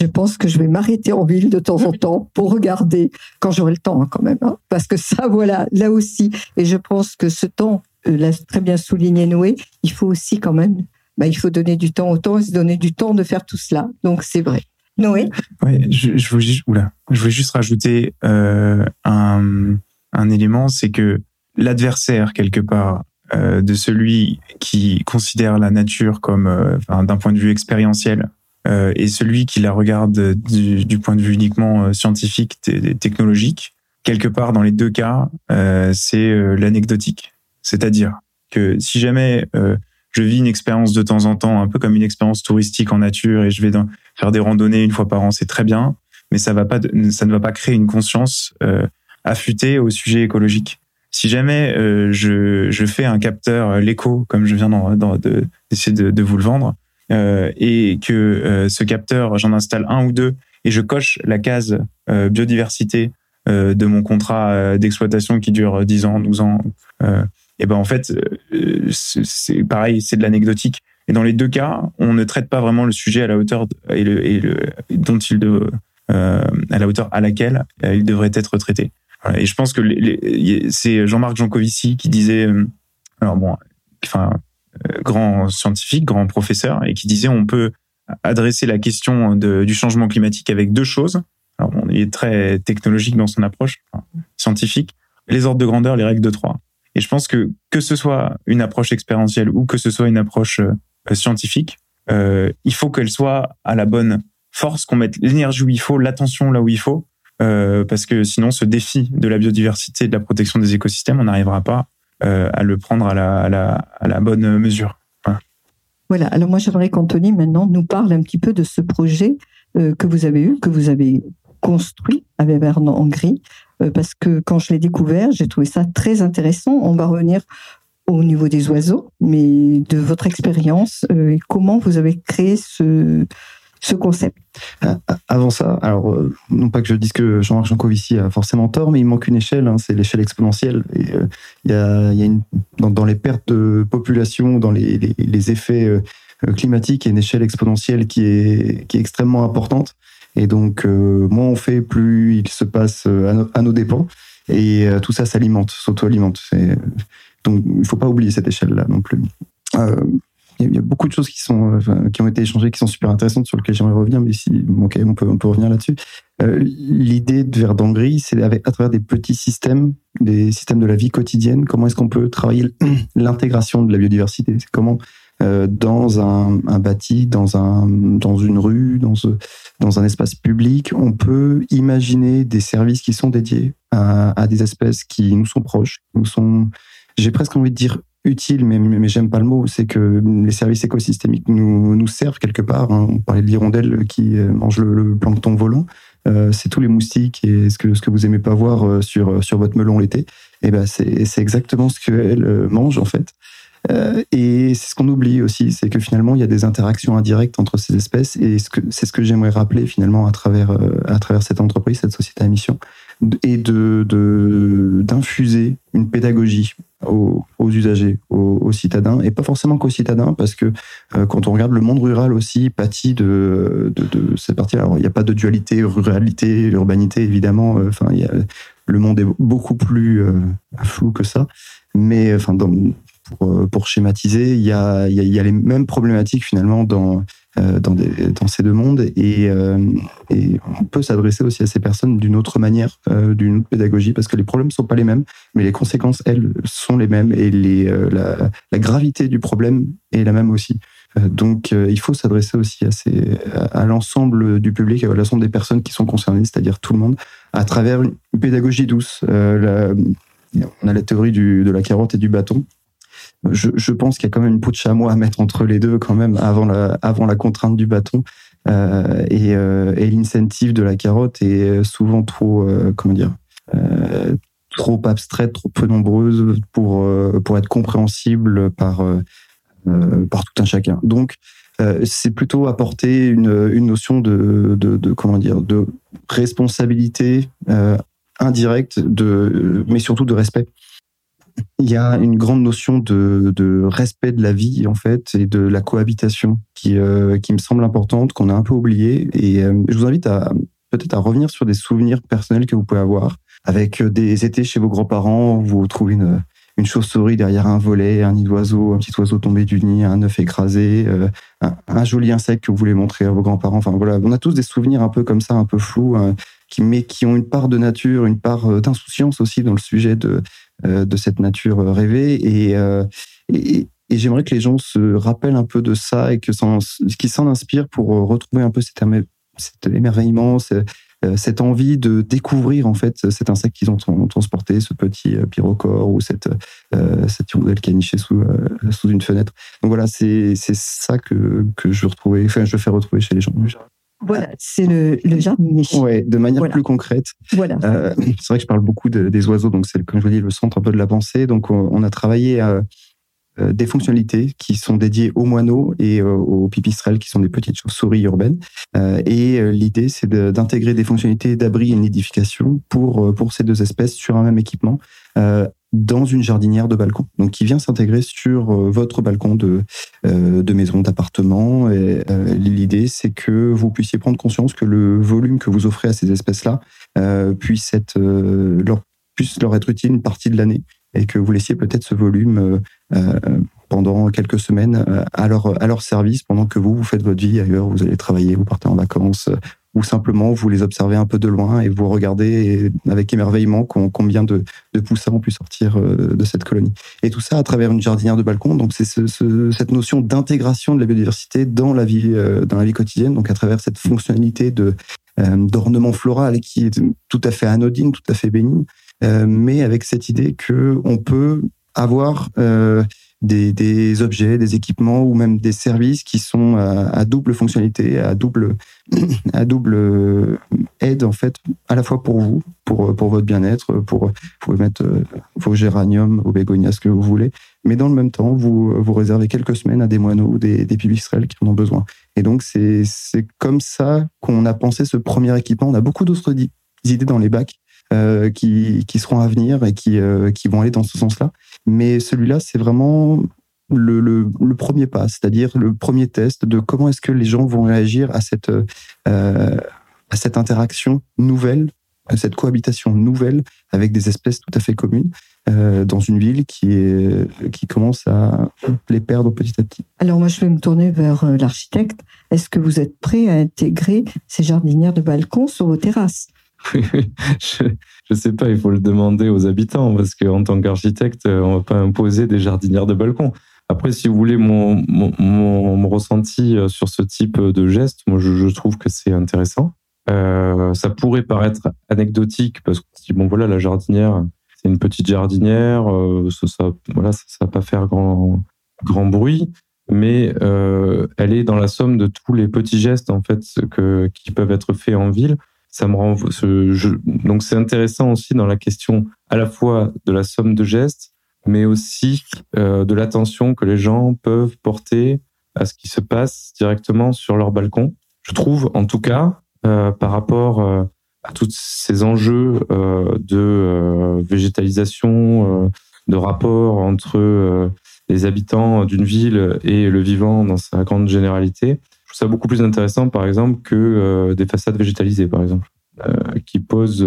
Speaker 1: Je pense que je vais m'arrêter en ville de temps en temps pour regarder, quand j'aurai le temps hein, quand même, hein. parce que ça, voilà, là aussi. Et je pense que ce temps, euh, l'a très bien souligné Noé, il faut aussi quand même, bah, il faut donner du temps au temps et se donner du temps de faire tout cela. Donc c'est vrai. Noé?
Speaker 2: Oui, je, je, voulais, oula, je voulais juste rajouter euh, un, un élément, c'est que l'adversaire, quelque part, euh, de celui qui considère la nature comme, euh, d'un point de vue expérientiel, euh, et celui qui la regarde du, du point de vue uniquement euh, scientifique, technologique, quelque part dans les deux cas, euh, c'est l'anecdotique. C'est-à-dire que si jamais je vis une expérience de temps en temps, un peu comme une expérience touristique en nature, et je vais dans, faire des randonnées une fois par an, c'est très bien, mais ça va pas, ça ne va pas créer une conscience affûtée au sujet écologique. Si jamais je, je, fais un capteur l'écho, comme je viens d'essayer de, vous le vendre, euh, et que euh, ce capteur, j'en installe un ou deux et je coche la case euh, biodiversité de mon contrat d'exploitation qui dure 10 ans, 12 ans, et ben en fait, c'est pareil, c'est de l'anecdotique. Et dans les deux cas, on ne traite pas vraiment le sujet à la hauteur dont il à la hauteur à laquelle il devrait être traité. Et je pense que c'est Jean-Marc Jancovici qui disait, alors bon, enfin euh, grand scientifique, grand professeur, et qui disait on peut adresser la question du changement climatique avec deux choses. Alors, on est très technologique dans son approche, scientifique. Les ordres de grandeur, les règles de trois. Et je pense que que ce soit une approche expérientielle ou que ce soit une approche euh, scientifique, euh, il faut qu'elle soit à la bonne force, qu'on mette l'énergie où il faut, l'attention là où il faut, euh, parce que sinon, ce défi de la biodiversité et de la protection des écosystèmes, on n'arrivera pas euh, à le prendre à la, bonne mesure.
Speaker 1: Voilà. Alors moi, j'aimerais qu'Anthony maintenant nous parle un petit peu de ce projet euh, que vous avez eu, que vous avez construit avec Vernon Hongrie, parce que quand je l'ai découvert, j'ai trouvé ça très intéressant. On va revenir au niveau des oiseaux, mais de votre expérience et comment vous avez créé ce, ce concept.
Speaker 4: Euh, avant ça, alors euh, non pas que je dise que Jean-Marc Jancovici a forcément tort, mais il manque une échelle, hein, c'est l'échelle exponentielle. Euh, il y a, y a une, dans, les pertes de population, dans les, effets climatiques, il y a une échelle exponentielle qui est, qui est extrêmement importante. Et donc, moins on fait, plus il se passe à, nos dépens. Et tout ça s'alimente, s'auto-alimente. Donc, il ne faut pas oublier cette échelle-là non plus il y a beaucoup de choses qui sont euh, qui ont été échangées qui sont super intéressantes sur lesquelles j'aimerais revenir mais si on peut on peut revenir là-dessus. Euh, l'idée de Verdangris c'est à travers des petits systèmes des systèmes de la vie quotidienne comment est-ce qu'on peut travailler l'intégration de la biodiversité? Comment euh, dans un, un, bâti dans un dans une rue dans dans un espace public on peut imaginer des services qui sont dédiés à, à des espèces qui nous sont proches nous sont j'ai presque envie de dire utile, mais, mais j'aime pas le mot, c'est que les services écosystémiques nous, nous servent quelque part. Hein. On parlait de l'hirondelle qui euh, mange le, plancton volant. Euh, c'est tous les moustiques et ce que, ce que vous aimez pas voir euh, sur, sur votre melon l'été. Et eh ben c'est, c'est exactement ce qu'elles mangent en fait. Euh, et c'est ce qu'on oublie aussi, c'est que finalement il y a des interactions indirectes entre ces espèces et ce que, c'est ce que j'aimerais rappeler finalement à travers, à travers cette entreprise, cette société à mission, et de, d'infuser une pédagogie aux, usagers, aux, citadins, et pas forcément qu'aux citadins, parce que euh, quand on regarde le monde rural aussi, pâtit de, de, cette partie-là. il n'y a pas de dualité ruralité, urbanité, évidemment. Euh, le monde est beaucoup plus euh, flou que ça. Mais enfin, pour, pour schématiser, il y a, les mêmes problématiques finalement dans dans ces deux mondes et, et on peut s'adresser aussi à ces personnes d'une autre manière, d'une autre pédagogie, parce que les problèmes sont pas les mêmes, mais les conséquences, elles, sont les mêmes et la, gravité du problème est la même aussi. Donc, il faut s'adresser aussi à, l'ensemble du public, à l'ensemble des personnes qui sont concernées, c'est-à-dire tout le monde, à travers une pédagogie douce. On a la théorie de la carotte et du bâton. Je, je pense qu'il y a quand même une peau de chamois à mettre entre les deux quand même avant la, avant la contrainte du bâton. Euh, et, euh, et l'incentive de la carotte est souvent trop, euh, comment dire, euh, trop abstraite, trop peu nombreuse pour euh, pour être compréhensible par par tout un chacun. Donc c'est plutôt apporter une, une notion de, de, de, comment dire de responsabilité indirect, de, mais surtout de respect. Il y a une grande notion de, respect de la vie en fait et de la cohabitation qui, euh, me semble importante, qu'on a un peu oublié. Et euh, je vous invite à peut-être à revenir sur des souvenirs personnels que vous pouvez avoir avec euh, des étés chez vos grands-parents, vous trouvez une, chauve-souris derrière un volet, un nid d'oiseau, un petit oiseau tombé du nid, un œuf écrasé, un, joli insecte que vous voulez montrer à vos grands-parents. Enfin voilà, on a tous des souvenirs un peu comme ça, un peu flous, hein, mais qui ont une part de nature, une part euh, d'insouciance aussi dans le sujet de, euh, de cette nature euh, rêvée. Et, et, j'aimerais que les gens se rappellent un peu de ça et qu'ils s'en inspirent pour retrouver un peu cet, émerveillement, cette envie de découvrir en fait cet insecte qu'ils ont transporté, ce petit pyrocore ou cette cette hirondelle qui a niché sous sous une fenêtre. Donc voilà, c'est ça que que je retrouvais, je fais retrouver chez les gens.
Speaker 1: Voilà, c'est le, le jardinier.
Speaker 4: Ouais, de manière plus concrète.
Speaker 1: Voilà.
Speaker 4: Euh, c'est vrai que je parle beaucoup de, des oiseaux, donc c'est comme je vous dis le centre un peu de la pensée. Donc on, a travaillé à, euh, des fonctionnalités qui sont dédiées aux moineaux et euh, aux pipistrelles, qui sont des petites chauves-souris urbaines. Euh, et l'idée, c'est d'intégrer des fonctionnalités d'abri et nidification pour pour ces deux espèces sur un même équipement dans une jardinière de balcon, donc qui vient s'intégrer sur euh, votre balcon de, euh, de maison, d'appartement. Et euh, l'idée, c'est que vous puissiez prendre conscience que le volume que vous offrez à ces espèces-là puisse leur être utile une partie de l'année et que vous laissiez peut-être ce volume pendant quelques semaines à leur service pendant que vous, vous faites votre vie ailleurs, vous allez travailler, vous partez en vacances, ou simplement vous les observez un peu de loin et vous regardez avec émerveillement combien de, poussins ont pu sortir euh, de cette colonie. Et tout ça à travers une jardinière de balcon. Donc c'est ce, cette notion d'intégration de la biodiversité dans la vie euh, dans la vie quotidienne. Donc à travers cette fonctionnalité de euh, d'ornement floral qui est tout à fait anodine, tout à fait bénigne, mais avec cette idée que on peut avoir des, des, objets, des équipements ou même des services qui sont à, double fonctionnalité, à double, à double euh, aide en fait, à la fois pour vous, pour, pour votre bien-être, pour, pour mettre euh, vos géraniums, vos bégonias, ce que vous voulez, mais dans le même temps, vous, vous réservez quelques semaines à des moineaux ou des, des pipistrelles qui en ont besoin. Et donc c'est comme ça qu'on a pensé ce premier équipement. On a beaucoup d'autres idées dans les bacs euh, qui, qui, seront à venir et qui, euh, qui vont aller dans ce sens-là. Mais celui-là, c'est vraiment le, le, premier pas, c'est-à-dire le premier test de comment est-ce que les gens vont réagir à cette, euh, à cette interaction nouvelle, à cette cohabitation nouvelle avec des espèces tout à fait communes dans une ville qui, est, qui commence à les perdre petit à petit.
Speaker 1: Alors moi, je vais me tourner vers l'architecte. Est-ce que vous êtes prêt à intégrer ces jardinières de balcon sur vos terrasses?
Speaker 3: je, je sais pas, il faut le demander aux habitants parce qu'en tant qu'architecte, on va pas imposer des jardinières de balcon. Après, si vous voulez mon, mon, ressenti euh, sur ce type de geste, moi je, trouve que c'est intéressant. Euh, ça pourrait paraître anecdotique parce que bon voilà la jardinière, c'est une petite jardinière, euh, ça, ça, voilà ça, ça va pas faire grand grand bruit, mais euh, elle est dans la somme de tous les petits gestes en fait qui peuvent être faits en ville ça me rend je, donc c'est intéressant aussi dans la question à la fois de la somme de gestes mais aussi euh, de l'attention que les gens peuvent porter à ce qui se passe directement sur leur balcon. Je trouve en tout cas euh, par rapport euh, à tous ces enjeux de végétalisation de rapport entre les habitants d'une ville et le vivant dans sa grande généralité trouve ça beaucoup plus intéressant, par exemple, que euh, des façades végétalisées, par exemple, euh, qui posent,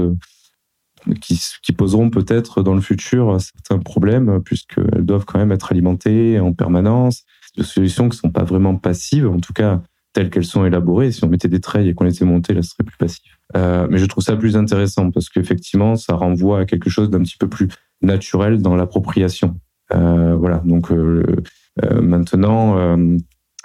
Speaker 3: qui, qui poseront peut-être dans le futur certains problèmes, puisqu'elles doivent quand même être alimentées en permanence. Des solutions qui ne sont pas vraiment passives, en tout cas, telles qu'elles sont élaborées. Si on mettait des treilles et qu'on les monter, là, ce serait plus passif. Euh, mais je trouve ça plus intéressant parce qu'effectivement, ça renvoie à quelque chose d'un petit peu plus naturel dans l'appropriation. Euh, voilà. Donc euh, euh maintenant, euh,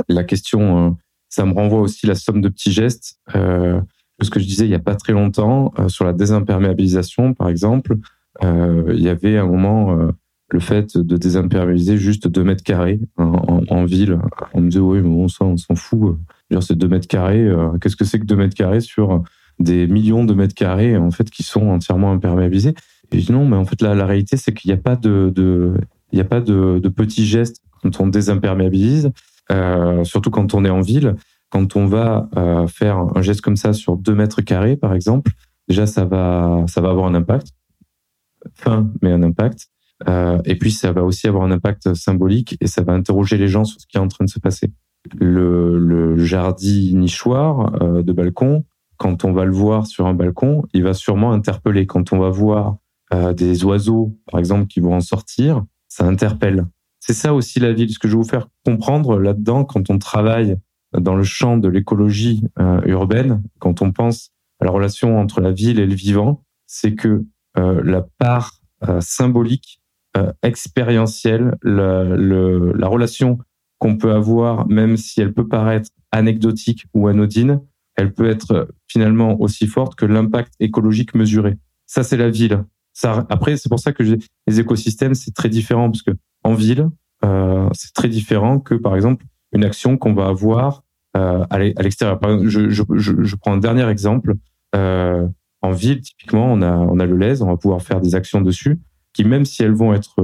Speaker 3: la question, ça me renvoie aussi la somme de petits gestes. ce que je disais il y a pas très longtemps sur la désimperméabilisation, par exemple, il y avait un moment le fait de désimperméabiliser juste 2 mètres carrés en, en, ville. On me disait, oui, mais bon, on s'en fout. C'est 2 mètres carrés. Euh, qu'est-ce que c'est que 2 mètres carrés sur des millions de mètres carrés, en fait, qui sont entièrement imperméabilisés? Et je dis non, mais en fait, la, la réalité, c'est qu'il n'y a pas de, il n'y a pas de, petits gestes quand on désimperméabilise, euh, surtout quand on est en ville. Quand on va euh, faire un geste comme ça sur 2 mètres carrés, par exemple, déjà, ça va, ça va avoir un impact. Fin, mais un impact. Euh, et puis, ça va aussi avoir un impact symbolique et ça va interroger les gens sur ce qui est en train de se passer. Le, le jardin nichoir euh, de balcon, quand on va le voir sur un balcon, il va sûrement interpeller. Quand on va voir des oiseaux, par exemple, qui vont en sortir, ça interpelle. C'est ça aussi la ville. Ce que je vais vous faire comprendre là-dedans, quand on travaille dans le champ de l'écologie euh, urbaine, quand on pense à la relation entre la ville et le vivant, c'est que euh, la part euh, symbolique euh, expérientielle, le, la relation qu'on peut avoir, même si elle peut paraître anecdotique ou anodine, elle peut être finalement aussi forte que l'impact écologique mesuré. Ça, c'est la ville. Ça, après, c'est pour ça que les écosystèmes, c'est très différent parce que en ville, euh, c'est très différent que par exemple une action qu'on va avoir euh, à l'extérieur. Je, prends un dernier exemple. Euh, en ville, typiquement, on a on a le lèse, on va pouvoir faire des actions dessus qui, même si elles vont être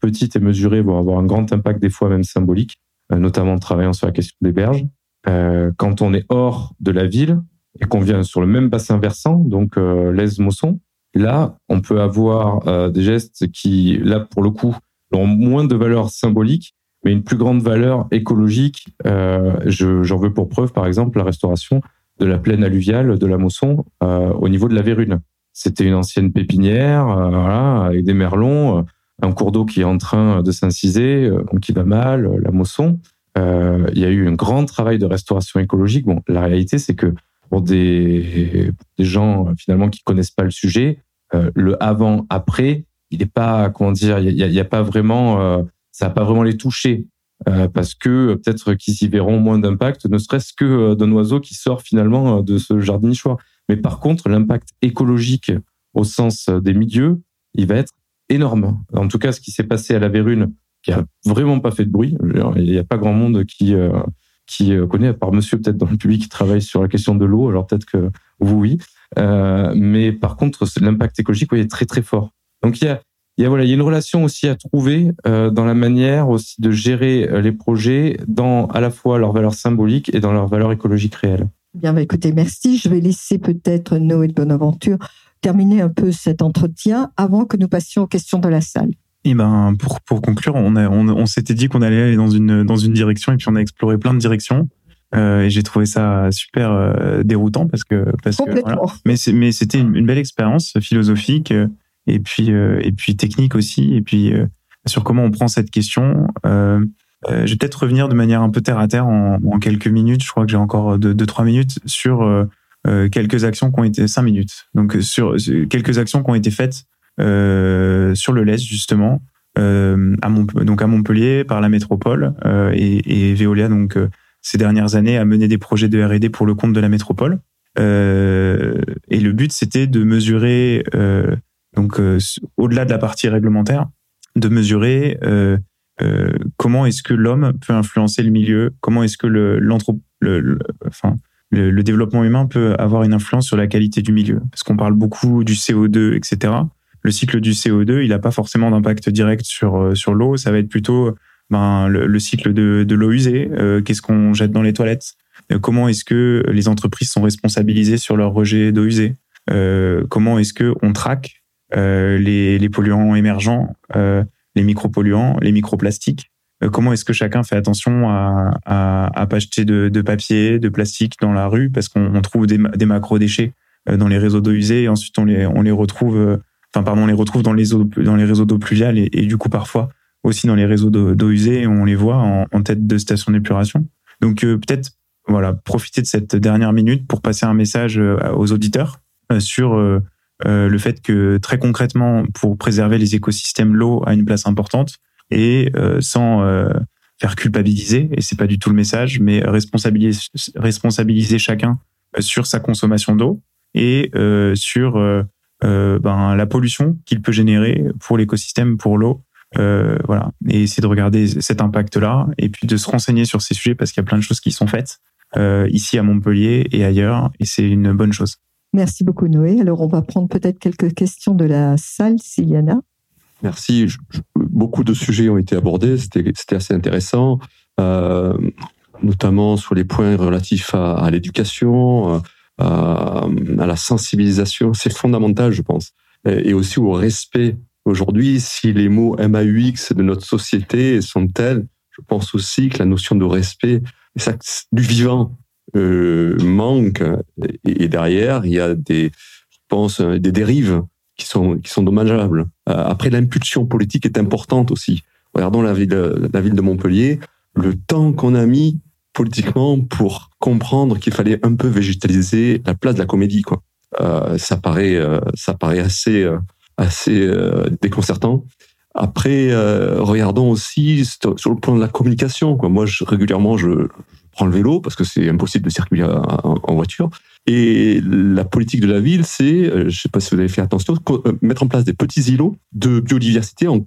Speaker 3: petites et mesurées, vont avoir un grand impact, des fois même symbolique, notamment en travaillant sur la question des berges. Quand on est hors de la ville et qu'on vient sur le même bassin versant, donc l'Aise-Mosson, là, on peut avoir des gestes qui, là, pour le coup, ont moins de valeur symbolique, mais une plus grande valeur écologique. J'en veux pour preuve, par exemple, la restauration de la plaine alluviale de la Mosson au niveau de la Vérune. C'était une ancienne pépinière, euh, avec des merlons, euh, un cours d'eau qui est en train de s'inciser, euh, qui va mal, la moisson. il y a eu un grand travail de restauration écologique. Bon, la réalité, c'est que pour des, des gens finalement qui connaissent pas le sujet, le avant-après, il n'est pas, comment dire, il y a, pas vraiment, ça va pas vraiment les toucher. parce que peut-être qu'ils y verront moins d'impact, ne serait-ce que d'un oiseau qui sort finalement de ce jardin nichoir. Mais par contre, l'impact écologique au sens des milieux, il va être énorme. En tout cas, ce qui s'est passé à la Vérune, qui a vraiment pas fait de bruit. Il n'y a pas grand monde qui euh, qui euh, connaît, à part Monsieur peut-être dans le public qui travaille sur la question de l'eau. Alors peut-être que vous oui. Euh, mais par contre, l'impact écologique oui, est très très fort. Donc il y a il y a voilà, il y a une relation aussi à trouver euh, dans la manière aussi de gérer euh, les projets dans à la fois leur valeur symbolique et dans leur valeur écologique réelle.
Speaker 1: Bien, bah, écoutez, merci. Je vais laisser peut-être Noé de Bonaventure terminer un peu cet entretien avant que nous passions aux questions de la salle.
Speaker 2: Et eh ben pour pour conclure, on a, on, on s'était dit qu'on allait aller dans une dans une direction et puis on a exploré plein de directions. Euh, et j'ai trouvé ça super euh, déroutant parce que parce que voilà. mais c'est mais c'était une, belle expérience philosophique euh, et puis euh, et puis technique aussi et puis sur comment on prend cette question. Euh, euh, je vais peut-être revenir de manière un peu terre à terre en, quelques minutes. Je crois que j'ai encore deux, deux, trois minutes sur euh, euh quelques actions qui ont été cinq minutes. Donc sur quelques actions qui ont été faites euh, sur le LES justement, euh, à donc à Montpellier par la métropole et, et, Veolia donc ces dernières années a mené des projets de R&D pour le compte de la métropole. et le but c'était de mesurer donc au-delà de la partie réglementaire, de mesurer euh, euh, comment est-ce que l'homme peut influencer le milieu Comment est-ce que le, enfin, le, développement humain peut avoir une influence sur la qualité du milieu Parce qu'on parle beaucoup du CO2, etc. Le cycle du CO2, il n'a pas forcément d'impact direct sur euh, sur l'eau. Ça va être plutôt ben, le, cycle de, de l'eau usée. Euh, qu'est-ce qu'on jette dans les toilettes Comment est-ce que les entreprises sont responsabilisées sur leur rejet d'eau usée Comment est-ce que on traque les, les polluants émergents les micropolluants, les microplastiques. Euh, comment est-ce que chacun fait attention à, à, à pas jeter de, de, papier, de plastique dans la rue parce qu'on trouve des, des macro-déchets euh, dans les réseaux d'eau usée et ensuite on les, on les retrouve, euh, enfin pardon, on les retrouve dans les, eaux, dans les réseaux d'eau pluviale et, du coup parfois aussi dans les réseaux d'eau usée on les voit en, en, tête de station d'épuration. Donc peut-être voilà, profiter de cette dernière minute pour passer un message aux auditeurs sur le fait que très concrètement, pour préserver les écosystèmes, l'eau a une place importante et sans faire culpabiliser, et c'est pas du tout le message, mais responsabiliser, responsabiliser chacun sur sa consommation d'eau et sur ben, la pollution qu'il peut générer pour l'écosystème, pour l'eau euh, voilà, et essayer de regarder cet impact-là, et puis de se renseigner sur ces sujets parce qu'il y a plein de choses qui sont faites euh, ici à Montpellier et ailleurs, et c'est une bonne chose.
Speaker 1: Merci beaucoup Noé. Alors on va prendre peut-être quelques questions de la salle, Siliana.
Speaker 5: Merci. beaucoup de sujets ont été abordés, c'était assez intéressant, euh, notamment sur les points relatifs à, l'éducation, euh, à, à la sensibilisation. C'est fondamental, je pense, et aussi au respect Aujourd'hui, si les mots MAUX de notre société sont tels, je pense aussi que la notion de respect du vivant euh, manque. Et, derrière, il y a des, pense, des dérives qui sont qui sont dommageables. Euh, après, l'impulsion politique est importante aussi. Regardons la ville, la ville de Montpellier. Le temps qu'on a mis politiquement pour comprendre qu'il fallait un peu végétaliser la place de la comédie, quoi. Euh, ça paraît, euh, ça paraît assez assez euh, déconcertant. Après, euh, regardons aussi sur le plan de la communication. Quoi. Moi, régulièrement, je, prends le vélo parce que c'est impossible de circuler en, voiture. Et la politique de la ville, c'est, euh, je ne sais pas si vous avez fait attention, mettre en place des petits îlots de biodiversité en,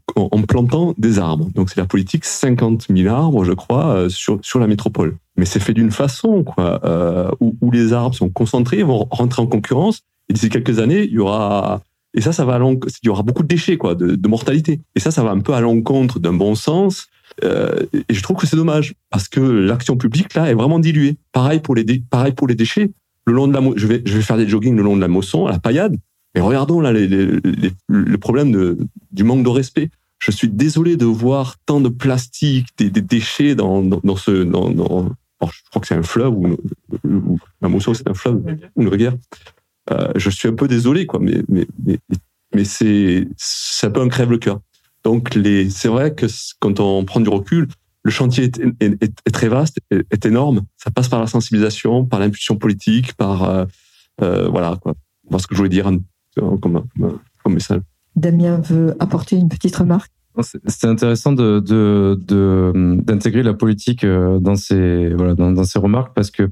Speaker 5: plantant des arbres. Donc c'est la politique 50 000 arbres, je crois, sur, sur la métropole. Mais c'est fait d'une façon quoi, euh, où, les arbres sont concentrés, vont rentrer en concurrence. Et d'ici quelques années, il y aura et ça, ça va à il y aura beaucoup de déchets, quoi, de mortalité. Et ça, ça va un peu à l'encontre d'un bon sens. Euh, et je trouve que c'est dommage parce que l'action publique là est vraiment diluée. Pareil pour les pareil pour les déchets. Le long de la, je vais je vais faire des jogging le long de la Mosson à la paillade. Et regardons là les, les, les, le problème de, du manque de respect. Je suis désolé de voir tant de plastique, des, des déchets dans, dans, dans ce dans, dans je crois que c'est un fleuve ou, ou la Mosson c'est un fleuve ou une rivière. Euh, je suis un peu désolé, quoi, mais, mais, mais, mais c'est, c'est un peu un crève le cœur. Donc, les, c'est vrai que quand on prend du recul, le chantier est, est, est, très vaste, est, énorme. Ça passe par la sensibilisation, par l'impulsion politique, par euh, euh, voilà quoi. Voilà ce que je voulais dire comme, comme message.
Speaker 1: Damien veut apporter une petite remarque.
Speaker 3: C'est intéressant de, de, de, d'intégrer la politique euh, dans ces voilà dans, dans ces remarques parce que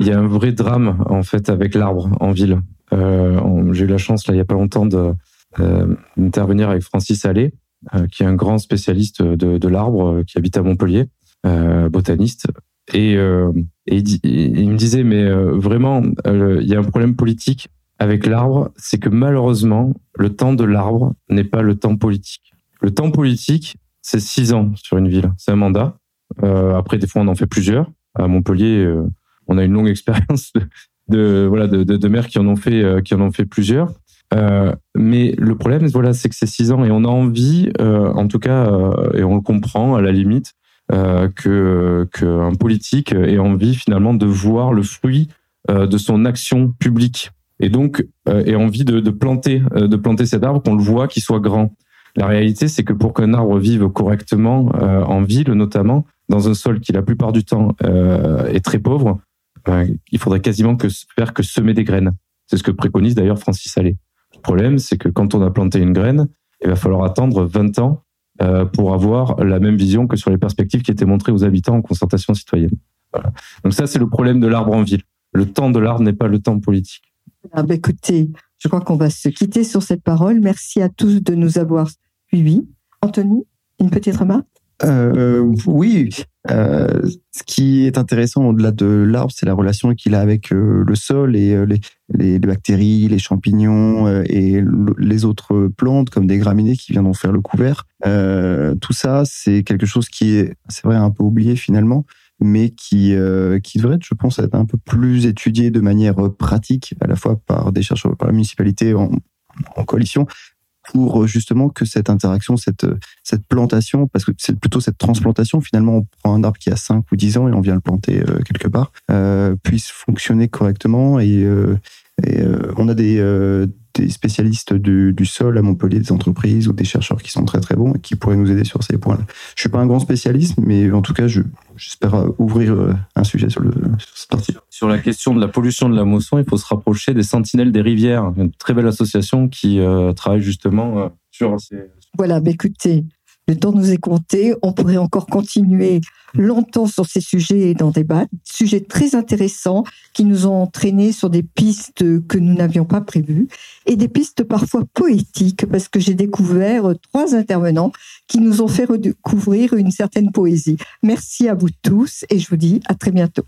Speaker 3: il y a un vrai drame en fait avec l'arbre en ville. Euh, J'ai eu la chance là il y a pas longtemps de euh, d'intervenir avec Francis Allais, qui est un grand spécialiste de, l'arbre, euh, qui habite à Montpellier, euh, botaniste. Et, il, me disait mais vraiment il y a un problème politique avec l'arbre, c'est que malheureusement le temps de l'arbre n'est pas le temps politique. Le temps politique c'est six ans sur une ville, c'est un mandat. après des fois on en fait plusieurs. À Montpellier on a une longue expérience de, voilà de, maires qui en ont fait euh, qui en ont fait plusieurs. Euh, mais le problème, voilà, c'est que c'est six ans et on a envie, euh, en tout cas, euh, et on le comprend à la limite, euh, que qu'un politique ait envie finalement de voir le fruit de son action publique et donc ait envie de, de planter de planter cet arbre qu'on le voit qu'il soit grand. La réalité, c'est que pour qu'un arbre vive correctement en ville, notamment dans un sol qui la plupart du temps est très pauvre, il faudrait quasiment que faire que semer des graines. C'est ce que préconise d'ailleurs Francis Allais. Le problème, c'est que quand on a planté une graine, il va falloir attendre 20 ans euh, pour avoir la même vision que sur les perspectives qui étaient montrées aux habitants en concertation citoyenne. Voilà. Donc ça, c'est le problème de l'arbre en ville. Le temps de l'arbre n'est pas le temps politique.
Speaker 1: Ah bah écoutez, je crois qu'on va se quitter sur cette parole. Merci à tous de nous avoir suivis. Anthony, une petite remarque?
Speaker 4: Euh, oui, euh, ce qui est intéressant au-delà de l'arbre, c'est la relation qu'il a avec euh, le sol et euh, les, bactéries, les champignons et les autres plantes comme des graminées qui viendront faire le couvert. tout ça, c'est quelque chose qui est, c'est vrai, un peu oublié finalement, mais qui qui devrait, je pense, être un peu plus étudié de manière pratique, à la fois par des chercheurs, par la municipalité en coalition, pour euh, justement que cette interaction, cette, euh, cette plantation, parce que c'est plutôt cette transplantation, finalement, on prend un arbre qui a 5 ou 10 ans et on vient le planter euh, quelque part, euh, puisse fonctionner correctement. Et, euh, et on a des, des spécialistes du, du, sol à Montpellier, des entreprises ou des chercheurs qui sont très très bons et qui pourraient nous aider sur ces points-là. Je suis pas un grand spécialiste, mais en tout cas, j'espère ouvrir un sujet sur, le, sur cette partie.
Speaker 3: Sur la question de la pollution de la mousson, il faut se rapprocher des Sentinelles des rivières, une très belle association qui travaille justement sur ces...
Speaker 1: Voilà, bah écoutez, le temps nous est compté. On pourrait encore continuer longtemps sur ces sujets et d'en débattre. Sujets très intéressants qui nous ont entraînés sur des pistes que nous n'avions pas prévues et des pistes parfois poétiques parce que j'ai découvert trois intervenants qui nous ont fait redécouvrir une certaine poésie. Merci à vous tous et je vous dis à très bientôt.